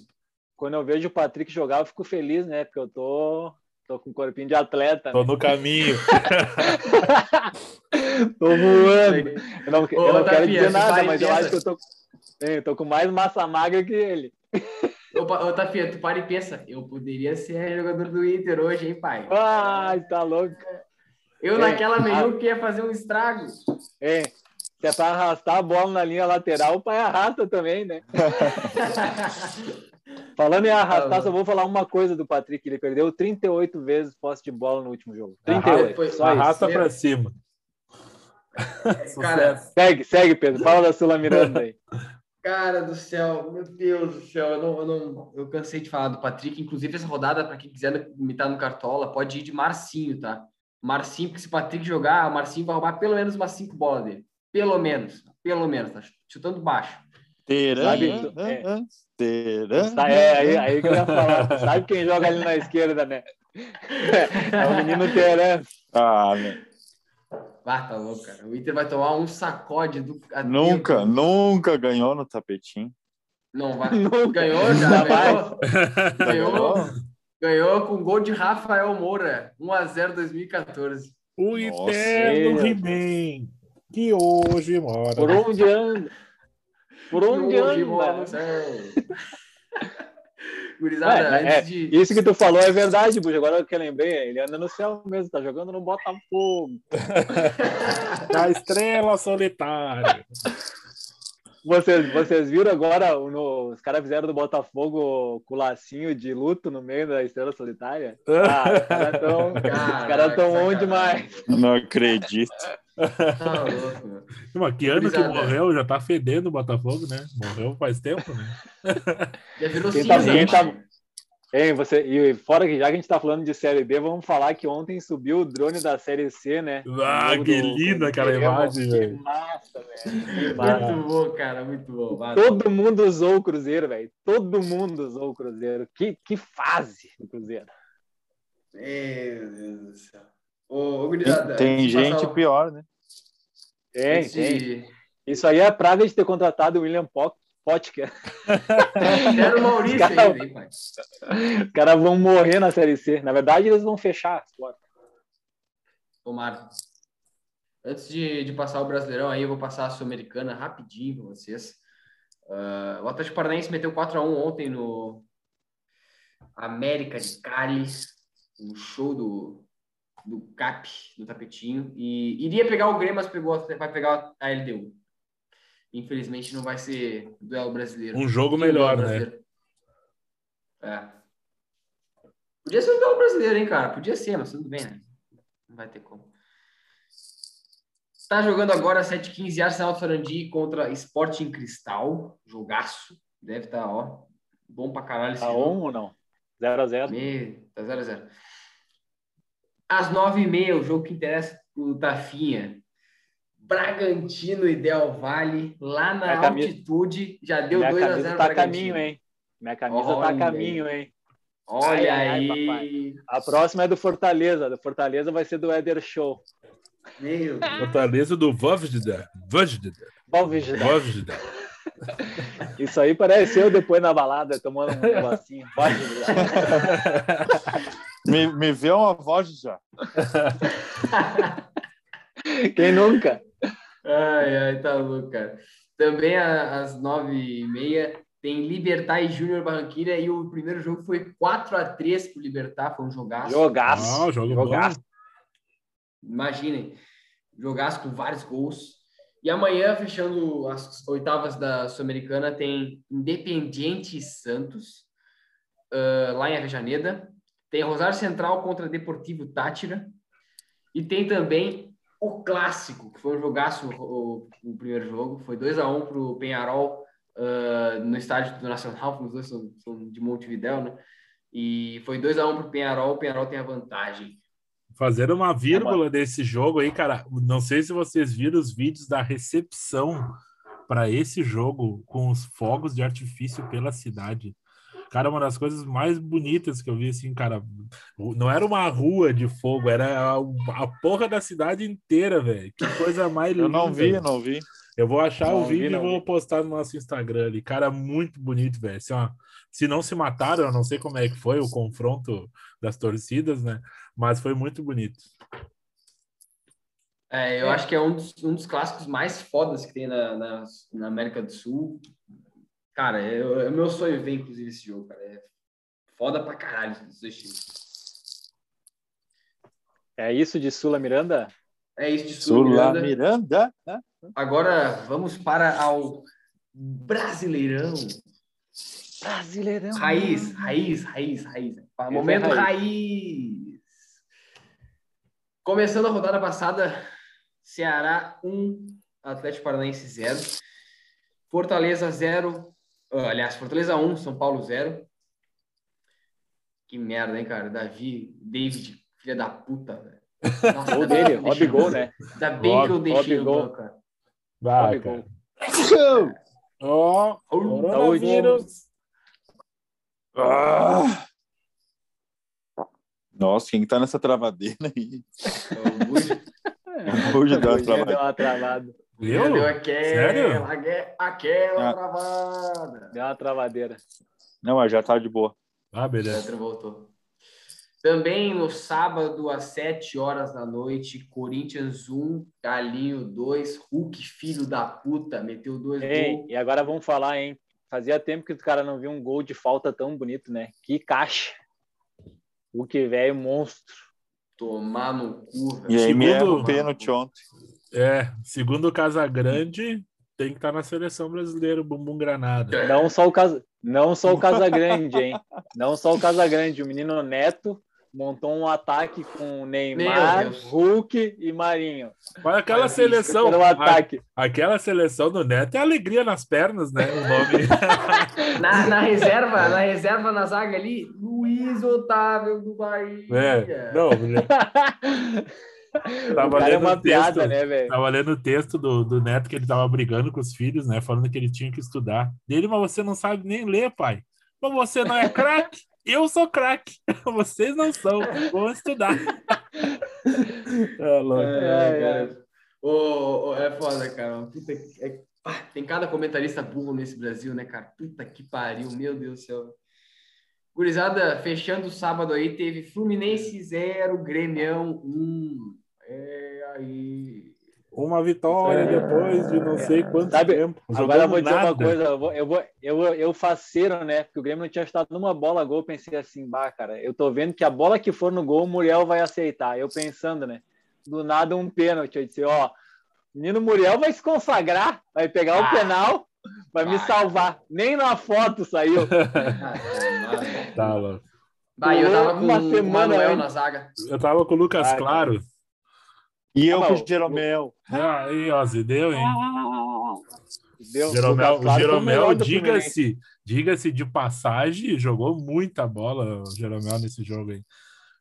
quando eu vejo o Patrick jogar, eu fico feliz, né? Porque eu tô, tô com um corpinho de atleta. Tô né? no caminho. tô voando. Eu não, eu não quero dizer nada, mas eu acho que eu tô, eu tô com mais massa magra que ele. Ô, ô Tafia, tu para e pensa, eu poderia ser jogador do Inter hoje, hein, pai? Ai, tá louco. Eu é, naquela meio que ia fazer um estrago. É, se é para arrastar a bola na linha lateral, o pai arrasta também, né? Falando em arrastar, tá só vou falar uma coisa do Patrick. Ele perdeu 38 vezes posse de bola no último jogo. 38. Foi, só arrasta para cima. Cara, segue, segue, Pedro. Fala da Sula Miranda aí. Cara do céu, meu Deus do céu, eu, não, eu, não, eu cansei de falar do Patrick. Inclusive, essa rodada, para quem quiser imitar no Cartola, pode ir de Marcinho, tá? Marcinho, porque se o Patrick jogar, o Marcinho vai roubar pelo menos umas cinco bolas dele. Pelo menos. Pelo menos, tá chutando baixo. Terã, Sabe, é, terã, é aí, aí que eu ia falar. Sabe quem joga ali na esquerda, né? É o menino Terã. Ah, meu. Ah, tá louco, cara. O Inter vai tomar um sacode do. Nunca, nunca ganhou no tapetinho. Não vai. Ganhou já, ganhou. ganhou. Ganhou com gol de Rafael Moura, 1x0 2014. O eterno He-Man, que hoje mora. Por onde anda? Por onde anda? Gurizada, é, é, de... Isso que tu falou é verdade, Buja. Agora que eu lembrei, ele anda no céu mesmo, tá jogando no Botafogo. a estrela solitária. Vocês, vocês viram agora, no, os caras fizeram do Botafogo com o lacinho de luto no meio da estrela solitária? Ah, os caras estão cara tão on demais. Não acredito. Tá louco, Mas que ano que morreu? Já tá fedendo o Botafogo, né? Morreu faz tempo, né? Já virou quem tá, quem tá, Hein, você, e fora que já que a gente tá falando de Série B, vamos falar que ontem subiu o drone da Série C, né? Ah, que do, linda aquela imagem, velho. Que massa, velho. Muito bom, cara, muito bom. Todo mundo usou o Cruzeiro, velho. Todo mundo usou o Cruzeiro. Que, que fase do Cruzeiro. Meu Deus do céu. Ô, tem, tem gente pior, né? Tem, tem. Isso aí é a praga de ter contratado o William Pock. Potker. Era o Maurício cara, pai? Os caras vão morrer na Série C. Na verdade, eles vão fechar as portas. Tomara. Antes de, de passar o Brasileirão aí, eu vou passar a Sul-Americana rapidinho para vocês. Uh, o Atlético Paranaense meteu 4x1 ontem no América de Cali, um show do, do CAP, do tapetinho. E iria pegar o Grêmio, mas pegou, vai pegar a LDU. Infelizmente não vai ser duelo brasileiro. Um jogo melhor, né? É. Podia ser um duelo brasileiro, hein, cara? Podia ser, mas tudo bem, né? Não vai ter como. Tá jogando agora 7h15 Arsenal Sarandi contra Sporting Cristal. Jogaço. Deve estar, tá, ó, bom pra caralho. Tá on ou não? 0x0. Tá 0x0. Às 9h30, o jogo que interessa pro Tafinha. Bragantino e Del Valle, lá na Minha altitude, camisa... já deu 2 a 0 tá a caminho, hein? Minha camisa tá Olha tá a caminho, hein? Olha ai, aí. Ai, a próxima é do Fortaleza. Do Fortaleza vai ser do Eder Show. Meu Fortaleza do Vojda. Vojda. Vojda. Isso aí parece eu depois na balada, tomando um negocinho. me, me vê uma voz já. Quem nunca? Ai, ai, tá louco, cara. Também às nove e meia tem Libertar e Júnior Barranquilla e o primeiro jogo foi 4 a 3 para o Libertar, foi um jogaço. Jogaço. Ah, jogo jogaço. Imaginem, jogaço com vários gols. E amanhã, fechando as oitavas da Sul-Americana, tem Independiente Santos, uh, lá em Avejaneda. Tem Rosário Central contra Deportivo Tátira. E tem também o clássico, que foi um jogaço o, o primeiro jogo. Foi 2 a 1 um para o Penharol uh, no estádio do Nacional, os dois são, são de Montevidéu, né? E foi 2 a 1 um para o Penharol, o Penharol tem a vantagem. Fazer uma vírgula é desse jogo aí, cara. Não sei se vocês viram os vídeos da recepção para esse jogo com os fogos de artifício pela cidade. Cara, uma das coisas mais bonitas que eu vi, assim, cara. Não era uma rua de fogo, era a, a porra da cidade inteira, velho. Que coisa mais linda. Eu não vi, não vi. Eu vou achar não, o vídeo vi, e vou postar no nosso Instagram ali. Cara, muito bonito, velho. Assim, se não se mataram, eu não sei como é que foi o confronto das torcidas, né? Mas foi muito bonito. É, eu acho que é um dos, um dos clássicos mais fodas que tem na, na, na América do Sul. Cara, é, é o meu sonho ver, inclusive, esse jogo, cara. É foda pra caralho esses dois times. É isso de Sula Miranda? É isso de Sula, Sula Miranda. Miranda. Agora vamos para ao Brasileirão. Brasileirão. Raiz, raiz, raiz, raiz. Momento é raiz. raiz. Começando a rodada passada, Ceará 1, Atlético Paranaense 0. Fortaleza 0. Aliás, Fortaleza 1, São Paulo 0. Que merda, hein, cara? Davi, David, filha da puta, velho. Nossa, gol dele, Rob Gol, né? Ainda bem que eu deixei o gol, cara. Vai, cara. Ó, oh, coronavírus. Ah. Nossa, quem tá nessa travadeira aí? É, Hoje deu uma travada. Deu uma travada. Deu? Deu aquela, Sério? aquela ah. travada. Deu uma travadeira. Não, mas já tá de boa. Ah, beleza. voltou. Também no sábado, às 7 horas da noite, Corinthians 1, Galinho 2, Hulk, filho da puta, meteu dois gols. E agora vamos falar, hein? Fazia tempo que o cara não viu um gol de falta tão bonito, né? Que caixa. Hulk velho monstro. Tomar no cu. Velho. E aí, segundo pênalti ontem. É, segundo o Casagrande, tem que estar na seleção brasileira, o bumbum granada. Não só o Casa, não só o Casagrande, hein? Não só o Casagrande, o menino Neto montou um ataque com Neymar, Hulk e Marinho. Mas aquela Mas, seleção, um ataque. A, aquela seleção do Neto é alegria nas pernas, né? O nome. na, na, reserva, na reserva na zaga ali, Luiz Otávio do Bahia. É, não, Tava lendo, é uma texto, piada, né, velho? Tava lendo o texto do, do Neto que ele tava brigando com os filhos, né? Falando que ele tinha que estudar. Dele, mas você não sabe nem ler, pai. Mas você não é craque? Eu sou craque, vocês não são. Vão estudar. é, louco. É, é, oh, é foda, cara. Puta, é, tem cada comentarista burro nesse Brasil, né, cara? Puta que pariu, meu Deus do céu. Gurizada, fechando o sábado aí, teve Fluminense 0, Grêmio 1. É aí uma vitória é, depois de não sei quanto Sabe, tempo. Agora eu vou dizer nada. uma coisa, eu vou, eu vou, eu, eu faceiro, né? Porque o Grêmio não tinha estado numa bola gol, pensei assim, bah, cara, eu tô vendo que a bola que for no gol, o Muriel vai aceitar. Eu pensando, né? Do nada um pênalti, eu disse, ó, menino Muriel vai se consagrar, vai pegar ah, o penal, vai, vai me salvar. Nem na foto saiu. tá louco. Vai, eu tava com uma semana o Manuel na zaga. Eu tava com o Lucas Claro. E eu ah, com o Jeromel. Ah, aí, ó, se deu, hein? Deu, Jeromel, o Jeromel, diga-se, diga-se de passagem, jogou muita bola o Jeromel nesse jogo aí.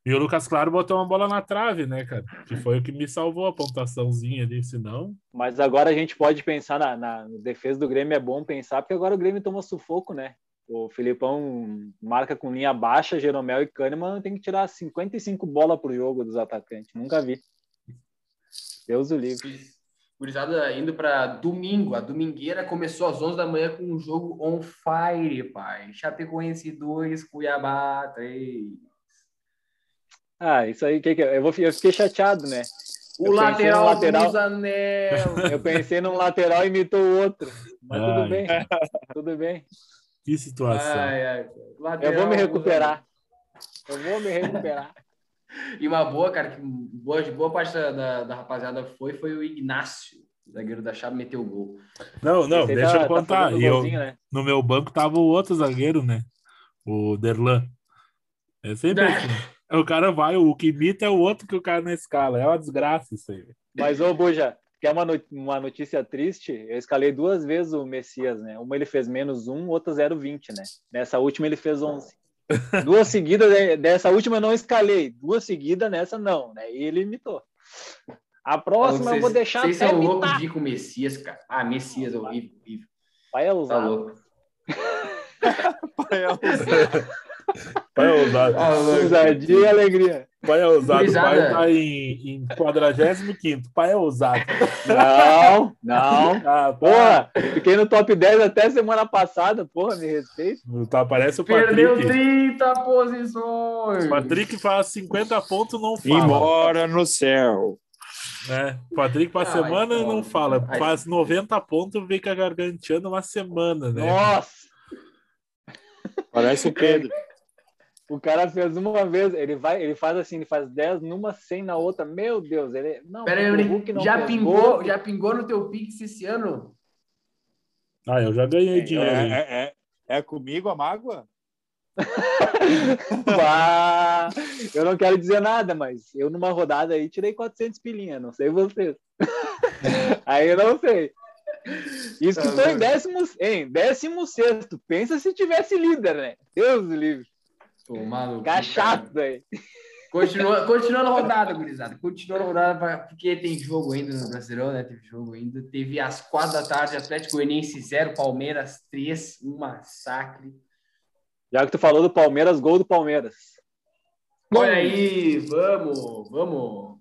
E o Lucas Claro botou uma bola na trave, né, cara? Que foi o que me salvou a pontuaçãozinha ali, senão. Mas agora a gente pode pensar na, na defesa do Grêmio, é bom pensar, porque agora o Grêmio tomou sufoco, né? O Filipão marca com linha baixa, Jeromel e Kahneman tem que tirar 55 bolas pro jogo dos atacantes. Nunca vi. Deus o livre. Gurizada, indo para domingo. A domingueira começou às 11 da manhã com um jogo on fire, pai. Chapecoense 2, Cuiabá 3. Ah, isso aí, que que eu, vou, eu fiquei chateado, né? O lateral, lateral anel. Eu pensei num lateral e imitou o outro. Mas ai. tudo bem. Tudo bem. Que situação. Ai, ai. Eu vou me recuperar. Eu vou me recuperar. E uma boa, cara, que boa, boa parte da, da, da rapaziada foi, foi o Ignácio, zagueiro da chave, meteu o gol. Não, não, Esse deixa tá, eu tá contar. Tá eu, né? No meu banco tava o outro zagueiro, né? O Derlan. É sempre assim. O cara vai, o que imita é o outro que o cara na escala. É uma desgraça isso aí. Mas, ô, Buja, quer uma, uma notícia triste? Eu escalei duas vezes o Messias, né? Uma ele fez menos um, outra 0,20, né? Nessa última ele fez 11. Duas seguidas, dessa última eu não escalei. Duas seguidas, nessa não, né? E ele imitou. A próxima eu vou deixar Vocês são loucos de ir com Messias, cara. Ah, Messias, horrível, horrível. Pai é usado. Tá louco. Pai é usado. Pai é ousado. Ah, Ousadia e alegria. Pai é ousado. Pai tá em, em 45. Pai é ousado. Não, não. Ah, porra, fiquei no top 10 até semana passada. Porra, me respeita. Tá, parece o Patrick. Perdeu 30 posições. Patrick faz 50 pontos, não fala. Embora no céu. É, Patrick para semana não fala. Faz 90 pontos, vem com a garganteando uma semana, né? Nossa! Parece o Pedro. O cara fez uma vez, ele vai, ele faz assim, ele faz 10 numa, 100 na outra. Meu Deus, ele não. Pera aí, já pingou, gol. já pingou no teu Pix esse ano? Ah, eu já ganhei é, dinheiro. É, é, é, é comigo a mágoa? eu não quero dizer nada, mas eu numa rodada aí tirei 400 pilinha, não sei vocês. aí eu não sei. Isso que estou tá em décimo, em décimo sexto. Pensa se tivesse líder, né? Deus do livre. Tô maluco. Cachato, velho. Continua, continuando a rodada, gurizada. Continuando a rodada, porque tem jogo ainda no Brasileirão, né? Teve jogo ainda. Teve às quatro da tarde, Atlético Goianiense 0, Palmeiras 3, um massacre. Já que tu falou do Palmeiras, gol do Palmeiras. Olha aí, vamos, vamos.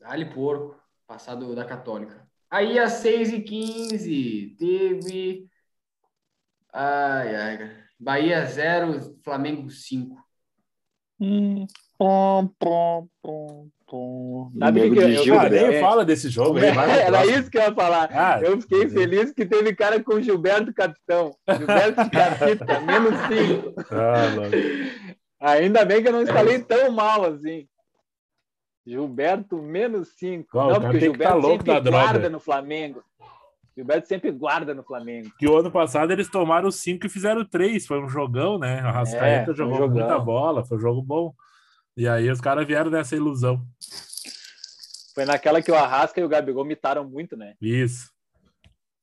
Dali porco, passado da Católica. Aí às 6h15 teve. Ai, ai, Bahia 0, Flamengo 5. Hum, pom, pom, pom, pom. Sabe que, que eu, cara, nem fala desse jogo aí. Era isso que eu ia falar. Ah, eu fiquei feliz que teve cara com Gilberto Capitão. Gilberto Capita, menos 5. Ah, Ainda bem que eu não escalei tão mal assim. Gilberto, menos 5. Não, porque o Gilberto tá sempre guarda no Flamengo. Gilberto sempre guarda no Flamengo. Que o ano passado eles tomaram cinco e fizeram três. Foi um jogão, né? A Rascaeta é, jogou um muita bola, foi um jogo bom. E aí os caras vieram nessa ilusão. Foi naquela que o Arrasca e o Gabigol mitaram muito, né? Isso.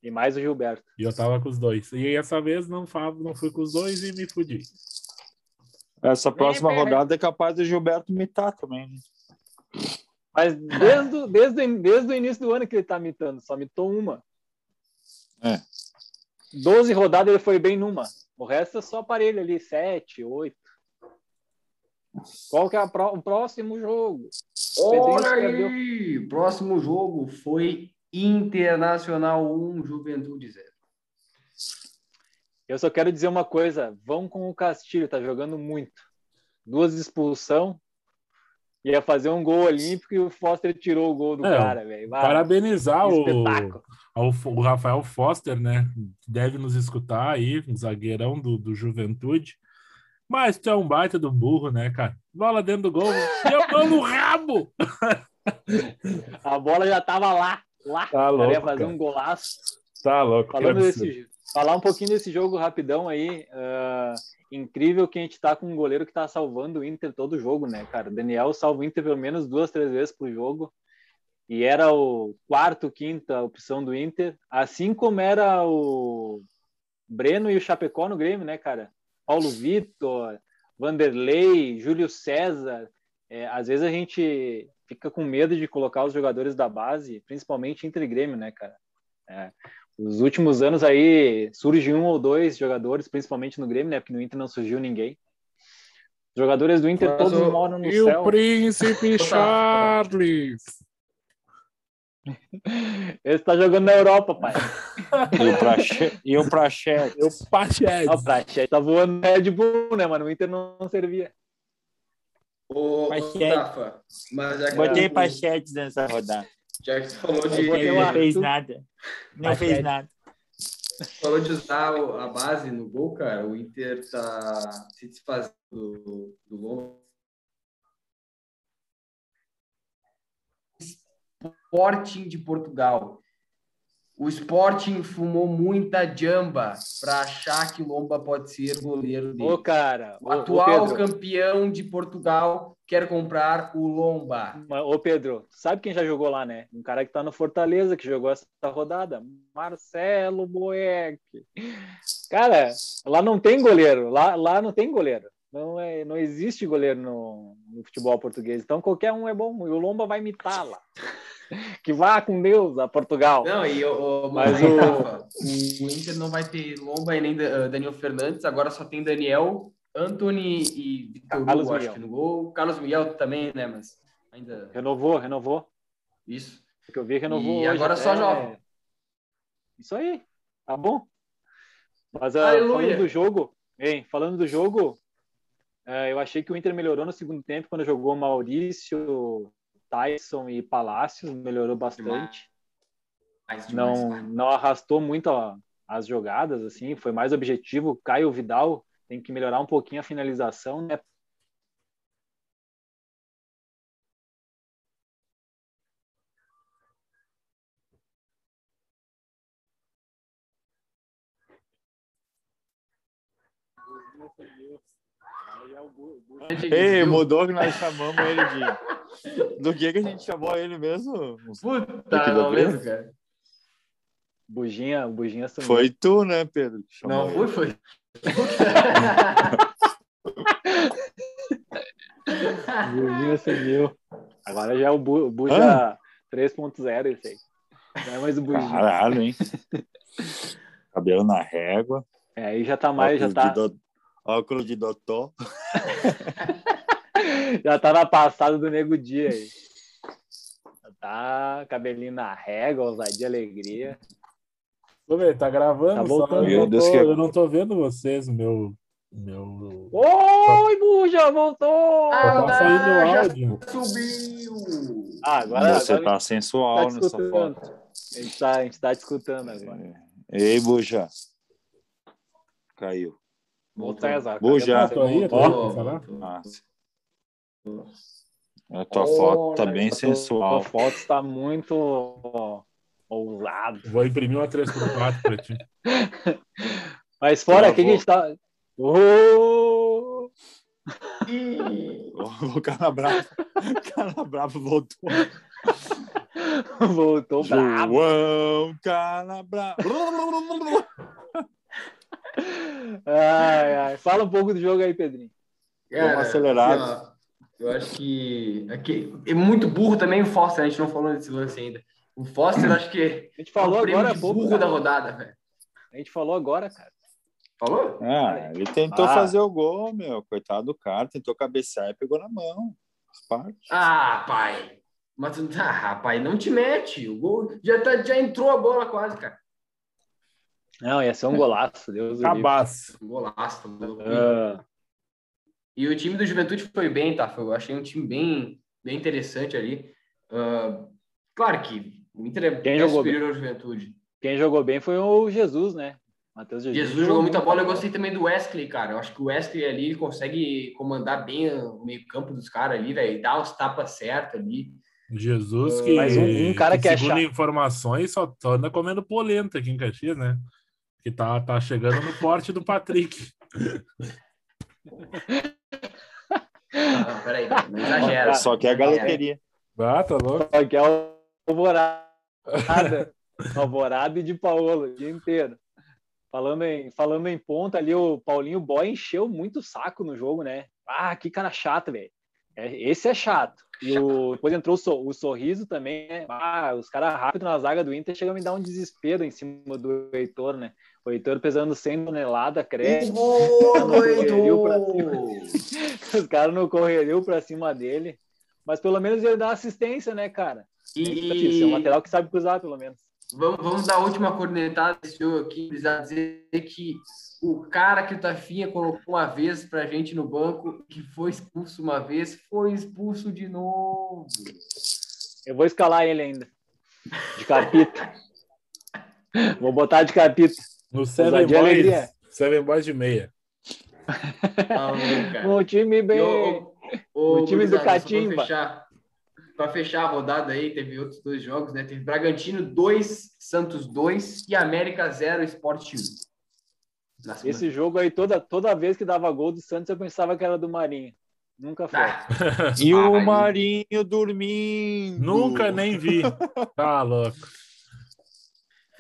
E mais o Gilberto. E eu tava com os dois. E essa vez não, não fui com os dois e me fudi. Essa próxima rodada é capaz do Gilberto mitar também. Né? Mas desde, desde, desde o início do ano que ele tá mitando, só mitou uma. É. 12 rodadas ele foi bem numa. O resto é só aparelho ali, 7, 8. Qual que é pro, o próximo jogo? Olha aí! Próximo jogo foi Internacional 1, Juventude 0. Eu só quero dizer uma coisa: vão com o Castilho, tá jogando muito. Duas expulsão, ia fazer um gol olímpico e o Foster tirou o gol do é, cara, velho. Parabenizar o, o Rafael Foster, né? Deve nos escutar aí, um zagueirão do, do Juventude. Mas tu é um baita do burro, né, cara? Bola dentro do gol, mão no rabo! A bola já tava lá, lá. Tá louco, ia fazer cara. um golaço. Tá louco. Falando desse, falar um pouquinho desse jogo rapidão aí. Uh, incrível que a gente tá com um goleiro que tá salvando o Inter todo jogo, né, cara? Daniel salva o Inter pelo menos duas, três vezes por jogo e era o quarto, quinta opção do Inter, assim como era o Breno e o Chapecó no Grêmio, né, cara? Paulo Vitor, Vanderlei, Júlio César. É, às vezes a gente fica com medo de colocar os jogadores da base, principalmente Inter e Grêmio, né, cara? É, os últimos anos aí surge um ou dois jogadores, principalmente no Grêmio, né? Porque no Inter não surgiu ninguém. Os jogadores do Inter Mas todos o... moram no e céu. E o príncipe Charles? Ele está jogando na Europa, pai. E o Praxete. E o Praxete. E o. O Praxete tá voando Red Bull, né, mano? O Inter não servia. Ô, Rafa, mas já Botei que... Pachete nessa rodada. Já que você falou de. Não fez nada. Não fez nada. Falou de usar a base no gol, cara. O Inter tá se desfazendo do, do gol. Sporting de Portugal. O Sporting fumou muita jamba para achar que Lomba pode ser goleiro dele. Ô, cara. O atual ô, campeão de Portugal quer comprar o Lomba. Ô, Pedro, sabe quem já jogou lá, né? Um cara que tá no Fortaleza, que jogou essa rodada. Marcelo Boeck. Cara, lá não tem goleiro. Lá, lá não tem goleiro. Não, é, não existe goleiro no, no futebol português. Então qualquer um é bom. E o Lomba vai imitar lá. que vá com Deus a Portugal. Não, e o, mas o, o Inter não vai ter Lomba e nem Daniel Fernandes, agora só tem Daniel, Anthony e Vitor Carlos Hugo, acho que no gol. Carlos Miguel também, né? Mas ainda. Renovou, renovou. Isso. Que eu vi, renovou. E hoje. agora só é... jovem. Isso aí, tá bom. Mas uh, falando do jogo, hein, falando do jogo, uh, eu achei que o Inter melhorou no segundo tempo quando jogou Maurício, Tyson e Palácios, melhorou bastante. Demais. Demais, não, não arrastou muito ó, as jogadas, assim, foi mais objetivo. Caio Vidal tem que melhorar um pouquinho a finalização, né? Ei, mudou que nós chamamos ele de. Do que, que a gente chamou ele mesmo? Puta, não mesmo, cara. Buginha, Buginha sumiu. Foi tu, né, Pedro? Não, foi, foi. Buginha sumiu. Agora já é o Bu, Buja ah. 3.0 esse aí. Não é mais o Buginha. Caralho, hein? Cabelo na régua. É, aí já tá mais, já tá. Óculos de doutor. Já tá na passada do nego dia aí. Já tá cabelinho na régua, ousadia, alegria. Ô, velho, tá gravando? Tá voltando. Eu, não tô, que... eu não tô vendo vocês, meu. meu... Oi, Buja, voltou! Ah, tá saindo áudio. Subiu! Ah, agora. Você agora tá sensual tá nessa foto. A gente tá, a gente tá discutindo agora. Ei, Buja. Caiu. Voltou, César. Buja. Ah, a tua oh, foto tá bem sensual. A foto está muito ousada. Vou imprimir uma 3x4 para ti. Mas fora aqui que a gente tá. Oh! o cara bravo. O cara bravo voltou. Voltou bravo. João Canabravo. ai, ai. Fala um pouco do jogo aí, Pedrinho. Cara, acelerado. Assim, ó, eu acho que aqui é muito burro também o Foster, a gente não falou desse lance ainda. O Foster, acho que a gente falou é agora pouco, burro cara. da rodada, velho. A gente falou agora, cara. Falou? Ah, ele tentou ah. fazer o gol, meu. Coitado do cara, tentou cabecear e pegou na mão. Ah, pai. Mas, ah, rapaz, não te mete. O gol já, tá, já entrou a bola quase, cara. Não, ia ser um golaço, Deus Cabaço. Um golaço. Uh... E o time do Juventude foi bem, tá? Eu achei um time bem, bem interessante ali. Uh, claro que o Inter é, Quem jogou superior bem? ao Juventude. Quem jogou bem foi o Jesus, né? Matheus Jesus. Jesus jogou muita bola. Eu gostei também do Wesley, cara. Eu acho que o Wesley ali consegue comandar bem o meio-campo dos caras ali, velho. Dar os tapas certos ali. Jesus, que, Mas um, um cara que, que é segundo informações, só, só anda comendo polenta aqui em Caxias, né? Que tá, tá chegando no porte do Patrick. Ah, peraí, não exagera. Só que é a galeteria. Ah, tá louco. Só que é o alvorada. alvorada e de Paulo o dia inteiro. Falando em, falando em ponta ali, o Paulinho Boy encheu muito o saco no jogo, né? Ah, que cara chato, velho. É, esse é chato. E o, depois entrou o, o sorriso também, né? Ah, os caras rápido na zaga do Inter chegam a me dar um desespero em cima do Heitor, né? O Heitor pesando 100 toneladas, cresce. Os caras não correriam pra cima dele. Mas pelo menos ele dá assistência, né, cara? E... É um lateral que sabe cruzar, pelo menos. Vamos, vamos dar a última cornetada desse jogo aqui, precisar dizer que o cara que o Tafinha colocou uma vez pra gente no banco, que foi expulso uma vez, foi expulso de novo. Eu vou escalar ele ainda. De capita. vou botar de capita. No Seven Boys, Seven Boys de meia. Ah, o time bem. o, o, o time do Catimba. Para fechar a rodada aí, teve outros dois jogos, né? Teve Bragantino 2, Santos 2 e América 0, Sport 1. Esse jogo aí, toda, toda vez que dava gol do Santos, eu pensava que era do Marinho. Nunca foi. Ah. e o Marinho dormindo. Nunca nem vi. Tá louco.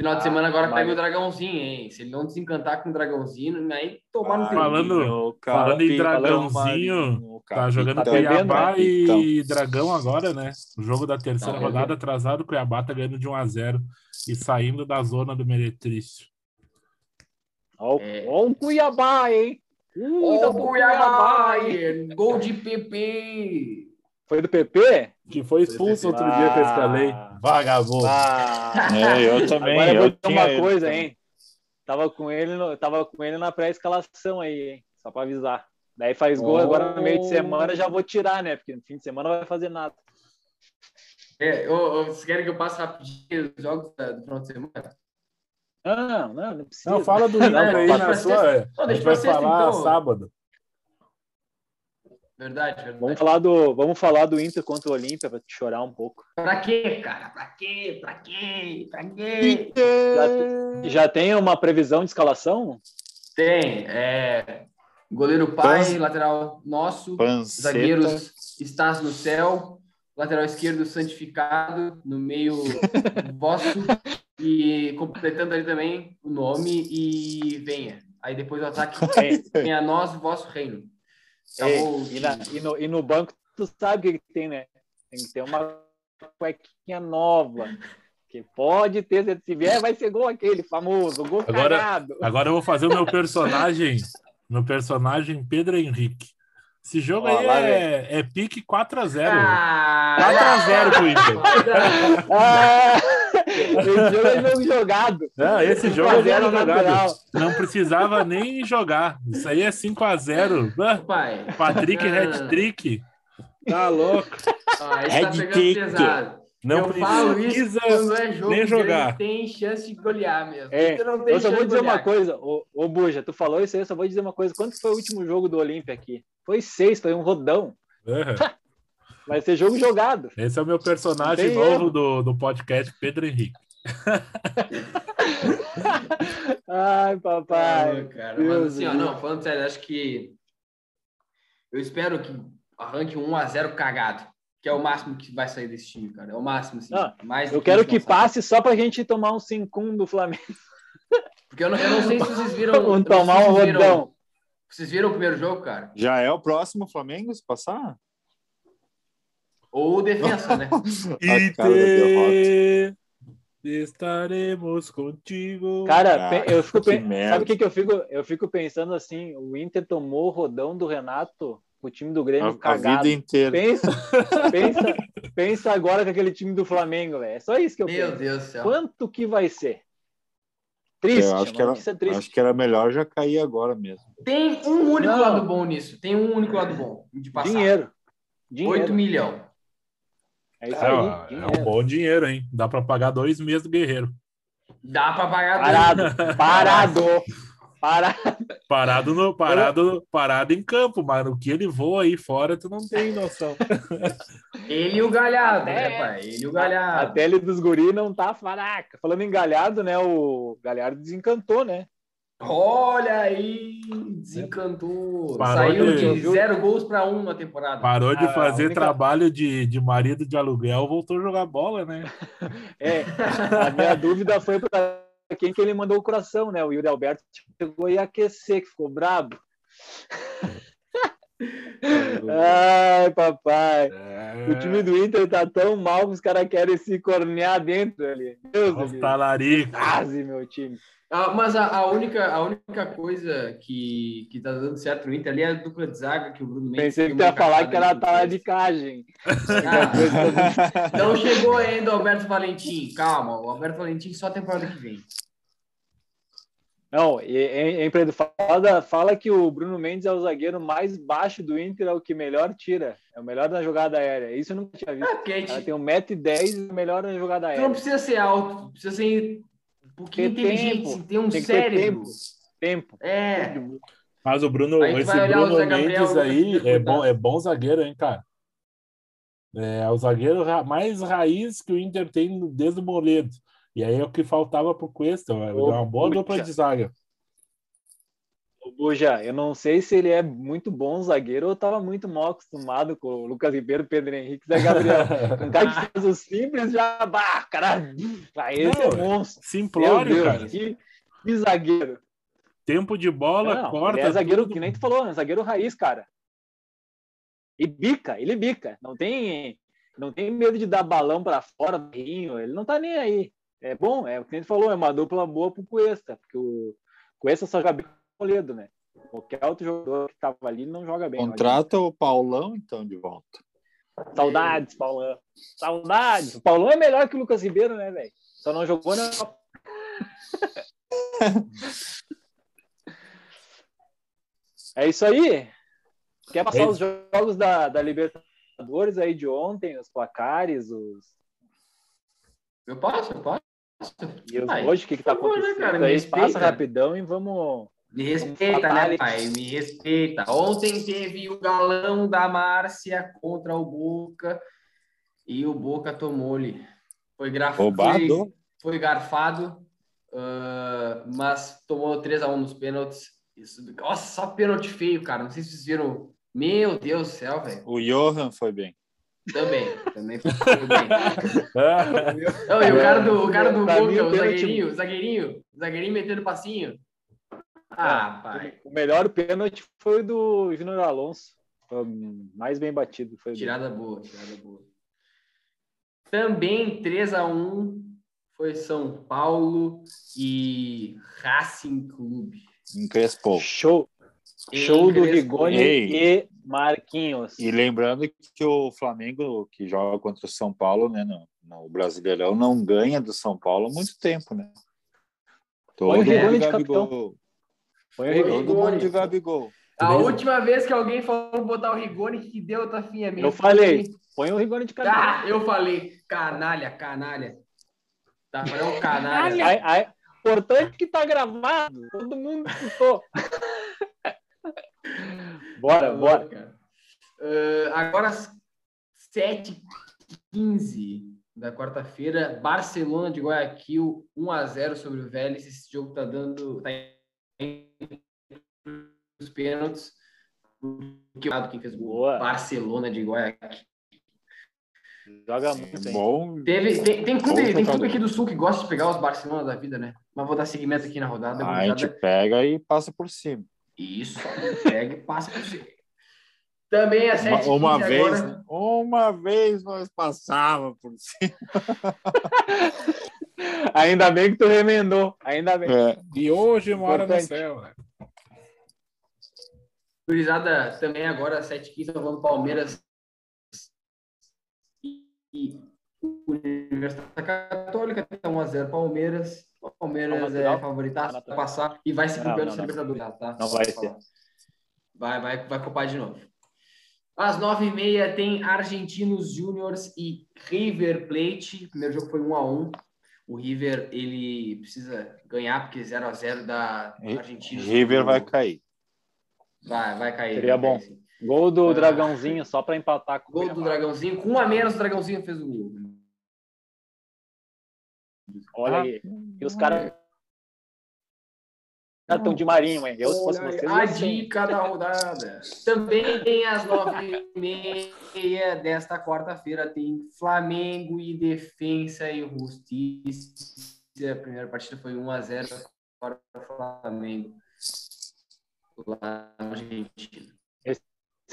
Final de semana agora pega o dragãozinho, hein? Se ele não desencantar com o dragãozinho, aí tomar no falando, falando em dragãozinho, tá jogando tá Cuiabá né? e então. Dragão agora, né? O jogo da terceira tá rodada atrasado, Cuiabá tá ganhando de 1 a 0 e saindo da zona do Meretrício. Olha é. o Cuiabá, hein? Olha o Cuiabá, hein? Gol de PP. Foi do PP? Que foi expulso outro ah, dia que eu escalei. Vagabundo. Ah, é, eu também. Agora eu vou dizer uma coisa, também. hein? Tava com ele, no, tava com ele na pré-escalação aí, hein? Só para avisar. Daí faz gol oh. agora no meio de semana, já vou tirar, né? Porque no fim de semana não vai fazer nada. É, eu, vocês querem que eu passe rapidinho os jogos do final de semana? Não, não, não precisa. Não, fala do Inter aí na sua. Não, a gente vai falar então. sábado. Verdade, verdade. Vamos falar do, vamos falar do Inter contra o Olímpia para te chorar um pouco. Pra quê, cara? Pra quê? Pra quê? Pra quê? Já, já tem uma previsão de escalação? Tem. É, goleiro pai, Pans... lateral nosso, Panceta. zagueiros estás no céu, lateral esquerdo santificado, no meio vosso, e completando ali também o nome e venha. Aí depois o ataque venha a nós, vosso reino. Tá e, na, e, no, e no banco, tu sabe o que, que tem, né? Tem que ter uma cuequinha nova. Que pode ter, se vier, vai ser gol aquele famoso, gol agora, cagado. Agora eu vou fazer o meu personagem, meu personagem Pedro Henrique. Esse jogo aí é, é pique 4x0. Ah, 4x0 pro Inter. ah, esse jogo é jogo jogado. Não, esse jogo é jogo jogado. Não precisava nem jogar. Isso aí é 5x0. Pai. Patrick ah. trick Tá louco. Ah, Head tá Não eu precisa quando é jogo nem jogar. tem chance de golear mesmo. É, eu só vou dizer uma coisa, ô, ô Buja, tu falou isso aí, eu só vou dizer uma coisa. Quanto foi o último jogo do Olímpia aqui? Foi seis, foi um rodão. Uhum. Vai ser jogo jogado. Esse é o meu personagem novo do, do podcast, Pedro Henrique. Ai, papai. cara, mas assim, ó, não, falando sério, acho que eu espero que arranque um 1x0 cagado, que é o máximo que vai sair desse time, cara. É o máximo, assim. Não, mais eu quero que passe só pra gente tomar um 5 do Flamengo. Porque eu não, eu não sei se vocês viram. Vamos tomar um rodão. Vocês viram o primeiro jogo, cara? Já é o próximo Flamengo se passar? Ou defesa, né? e estaremos contigo. Cara, ah, eu fico que sabe o que, que eu fico? Eu fico pensando assim, o Inter tomou o rodão do Renato, o time do Grêmio a, cagado. A vida inteira. Pensa, pensa, pensa agora com aquele time do Flamengo, velho. É só isso que eu Meu penso. Deus do céu. Quanto que vai ser? Triste, eu acho que, era, triste. acho que era melhor já cair agora mesmo. Tem um único Não. lado bom nisso. Tem um único lado bom de passar. Dinheiro. dinheiro. 8 milhões. É isso aí. É, é um bom dinheiro, hein? Dá para pagar dois meses do Guerreiro. Dá para pagar Parado. Parado. Parado. Parado, no, parado, parado em campo, mas o que ele voa aí fora, tu não tem noção. ele e o Galhardo, né, pai? Ele e o Galhardo. A pele dos guri não tá faraca. Falando em Galhardo, né? O Galhardo desencantou, né? Olha aí, desencantou. Parou Saiu de, de zero gols para um na temporada. Parou de ah, fazer única... trabalho de, de marido de aluguel, voltou a jogar bola, né? É, a minha dúvida foi para quem que ele mandou o coração, né? O Yuri Alberto chegou e aquecer, que ficou brabo. Ai, papai. É... O time do Inter tá tão mal que os caras querem se cornear dentro ali. Deus talarico. Quase, meu time. Ah, mas a, a, única, a única coisa que, que tá dando certo no Inter ali é a dupla de zaga que o Bruno Mendes. Pensei que tu ia falar que era talaricagem. Ah, não chegou ainda o Alberto Valentim. Calma, o Alberto Valentim só a temporada que vem. Não, em Empreendedor fala, fala que o Bruno Mendes é o zagueiro mais baixo do Inter, é o que melhor tira. É o melhor na jogada aérea. Isso eu nunca tinha visto. É, porque gente... tem 1,10m e o melhor na jogada aérea. Tu não precisa ser alto, precisa ser pouquinho inteligente, tempo. ter um tem cérebro. Tempo. tempo. É. Mas o Bruno, esse Bruno Mendes aí é bom, é bom zagueiro, hein, cara? É o zagueiro mais raiz que o Inter tem desde o Moledo. E aí é o que faltava pro Cuesta, uma boa dupla de zaga. O Buja, eu não sei se ele é muito bom zagueiro ou estava muito mal acostumado com o Lucas Ribeiro, Pedro Henrique Zé Gabriel. um cara que faz o simples já, bah, cara, esse não, é monstro. Simplório, cara. Que, que, zagueiro. Tempo de bola, não, corta. É zagueiro, tudo. que nem tu falou, né? zagueiro raiz, cara. E bica, ele bica. Não tem, não tem medo de dar balão para fora do rinho, ele não tá nem aí é bom, é o que a gente falou, é uma dupla boa pro Cuesta, porque o Cuesta só joga Toledo, né? Qualquer outro jogador que tava ali não joga bem. Contrata o Paulão, então, de volta. Saudades, Paulão. Saudades. O Paulão é melhor que o Lucas Ribeiro, né, velho? Só não jogou na. é isso aí. Quer passar os jogos da, da Libertadores aí de ontem, os placares, os. Eu posso, eu posso. E hoje, o que, que tá favor, acontecendo? Né, cara? Aí passa rapidão e vamos. Me respeita, né, pai? Me respeita. Ontem teve o galão da Márcia contra o Boca e o Boca tomou-lhe. Foi grafado. Foi, foi garfado, uh, mas tomou 3x1 nos pênaltis. Isso, nossa, só pênalti feio, cara. Não sei se vocês viram. Meu Deus do céu, velho. O Johan foi bem. Também, também foi bem. Não, e o cara do, o cara do Boca, o zagueirinho, o zagueirinho, o zagueirinho metendo passinho. Ah, é, pai. O melhor pênalti foi do Júnior Alonso. Foi mais bem batido. Foi tirada bem. boa, tirada boa. Também 3 a 1 foi São Paulo e Racing Clube. Encrespou. Show. Show do Rigoni e Marquinhos. E lembrando que o Flamengo, que joga contra o São Paulo, né, no, no Brasileirão, não ganha do São Paulo há muito tempo, né? Todo o Rigoni de capitão. Põe o Rigoni. Todo mundo de Gabigol. A última vez que alguém falou botar o Rigoni, que deu Tafinha mesmo. Eu falei, põe o Rigoni de capitão. Ah, eu falei, canalha, canalha. Tá, é um canalha. Ai, ai, importante que tá gravado, todo mundo escutou. bora, bora. Cara. Uh, agora, 7h15 da quarta-feira, Barcelona de Guayaquil, 1x0 sobre o Vélez. Esse jogo tá dando. Tá os pênaltis. Que quem fez o gol? Barcelona de Guayaquil. Joga muito, hein? Bom. Teve, tem, tem, clube, tem clube aqui do Sul que gosta de pegar os Barcelona da vida, né? Mas vou dar seguimento aqui na rodada. a gente pega e passa por cima. Isso, pega e passa por cima. Também é 7 Uma, uma vez, agora... Uma vez nós passava por cima. Ainda bem que tu remendou. Ainda bem. É. E hoje mora no céu, né? Gurizada, também agora, 7h15, vamos Palmeiras e Universidade Católica, tá 1x0 Palmeiras. Palmeiras é favoritaço para passar e vai se campeão da Libertadores, tá? Não vai ser. Vai, vai, vai copar de novo. Às nove e meia tem Argentinos Júniors e River Plate. O primeiro jogo foi 1 a 1 O River, ele precisa ganhar, porque 0 a 0 da Argentina. River vai cair. Vai, vai cair. Seria vai bom. Cair, gol do uh, Dragãozinho, só para empatar com Gol do Dragãozinho. Com um a menos, o Dragãozinho fez o gol. Olha ah, aí. E os caras estão de marinho, hein? Eu, se fosse vocês, a dica da rodada. Também tem às nove e meia desta quarta-feira tem Flamengo e Defensa e Justiça. A primeira partida foi 1 a 0 para o Flamengo lá na Argentina. Esse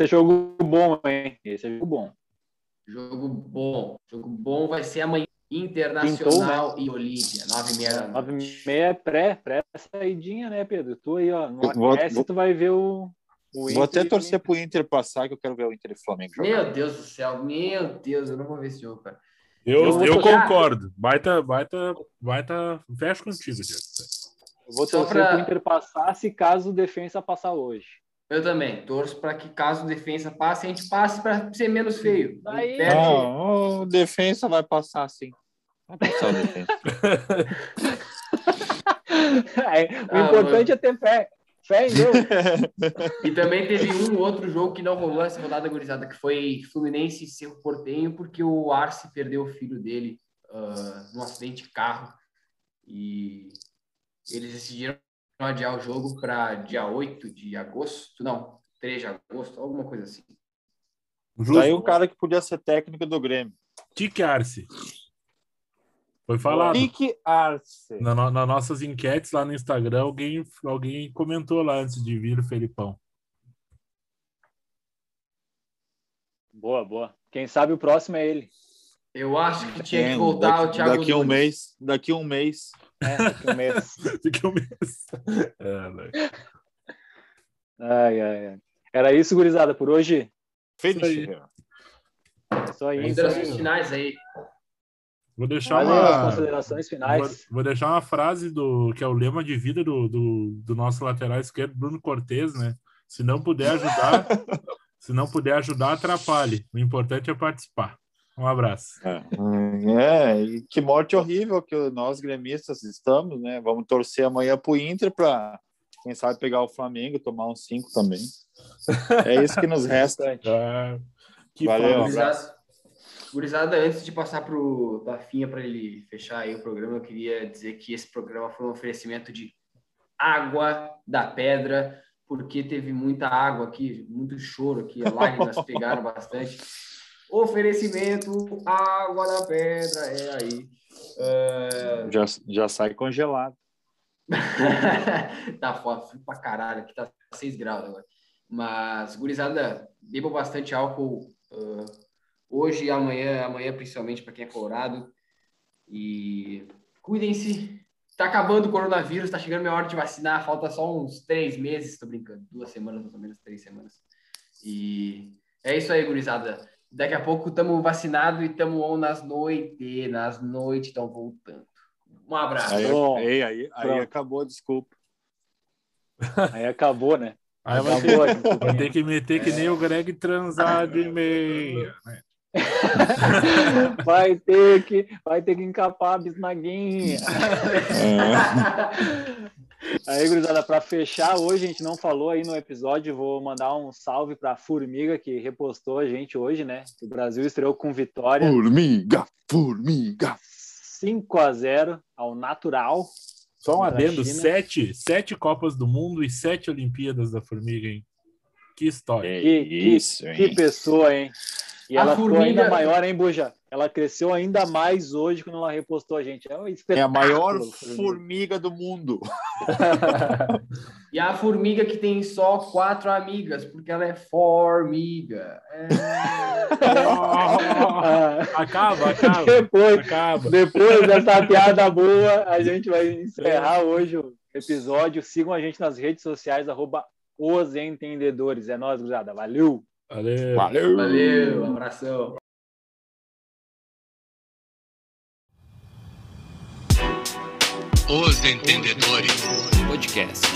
é jogo bom, hein? Esse é jogo bom. Jogo bom. Jogo bom vai ser amanhã. Internacional Pintou, né? e Olímpia, 9h30 da noite. 9h30 pré, pré saidinha, né, Pedro? Tu aí, ó, no vou, vou, tu vai ver o, o Vou até torcer pro Inter passar, que eu quero ver o Inter e Flamengo jogar. Meu Deus do céu, meu Deus, eu não vou ver esse jogo, cara. Eu, eu, eu concordo. Baita, baita, baita. Fecha contigo, Diego. Eu vou torcer pra... pro Inter passar se caso o defensa passar hoje. Eu também. Torço para que caso o defensa passe, a gente passe para ser menos feio. Daí... Não, o defensa vai passar sim. Vai passar o defensa. é, o ah, importante mano. é ter fé. Fé em Deus. e também teve um outro jogo que não rolou essa rodada gurizada, que foi Fluminense e Cerro Portenho, porque o Arce perdeu o filho dele uh, num acidente de carro. E eles decidiram adiar o jogo para dia 8 de agosto, não, 3 de agosto, alguma coisa assim. Justo. Aí o cara que podia ser técnico do Grêmio. Tique Arce. Foi falado. Tique Arce. Na, na, nas nossas enquetes lá no Instagram, alguém, alguém comentou lá antes de vir o Felipão. Boa, boa. Quem sabe o próximo é ele. Eu acho que tinha que voltar daqui, o Thiago Daqui a um mês. Daqui a um mês. É, daqui um mês. daqui a um mês. É, né? ai, ai, ai. Era isso, gurizada, por hoje? Feliz. É só aí. Considerações finais aí. Vou deixar uma considerações finais. Vou, vou, deixar uma frase do que é o lema de vida do, do, do nosso lateral esquerdo, Bruno Cortes, né? Se não puder ajudar, se não puder ajudar, atrapalhe. O importante é participar. Um abraço. É, é e que morte horrível que nós gremistas estamos, né? Vamos torcer amanhã para o Inter para, quem sabe, pegar o Flamengo, tomar uns cinco também. É isso que nos resta. É, que Valeu. Gurizada, gurizada, antes de passar para o Tafinha para ele fechar aí o programa, eu queria dizer que esse programa foi um oferecimento de água da pedra, porque teve muita água aqui, muito choro aqui, lágrimas pegaram bastante. Oferecimento, água na pedra, é aí. Uh... Já, já sai congelado. tá foda, frio pra caralho, aqui tá 6 graus agora. Mas, gurizada, beba bastante álcool uh, hoje e amanhã, amanhã principalmente para quem é colorado. E cuidem-se. Tá acabando o coronavírus, tá chegando a minha hora de vacinar, falta só uns três meses, tô brincando, duas semanas, mais ou menos, três semanas. E é isso aí, gurizada. Daqui a pouco estamos vacinados e estamos on nas noites. Nas noites estão voltando. Um abraço. Aí, aí, aí, aí acabou, desculpa. Aí acabou, né? Aí vai ter, vai ter que meter que nem o Greg transar de meia. Né? vai ter que vai ter que encapar a bisnaguinha. É. Aí, gurizada, para fechar, hoje a gente não falou aí no episódio, vou mandar um salve para Formiga, que repostou a gente hoje, né? O Brasil estreou com vitória. Formiga, Formiga. 5 a 0 ao natural. Só um adendo, sete, sete Copas do Mundo e sete Olimpíadas da Formiga, hein? Que história. Que, isso, que, que pessoa, hein? E a ela formiga... ficou ainda maior, hein, Buja? Ela cresceu ainda mais hoje quando ela repostou a gente. É, um é a maior formiga do mundo. e a formiga que tem só quatro amigas, porque ela é formiga. É... acaba, acaba. Depois, acaba. depois dessa piada boa, a gente vai encerrar hoje o episódio. Sigam a gente nas redes sociais, arroba os entendedores. É nóis, gurizada. Valeu! Valeu! Valeu! Valeu! Um abração! Os Entendedores Podcast.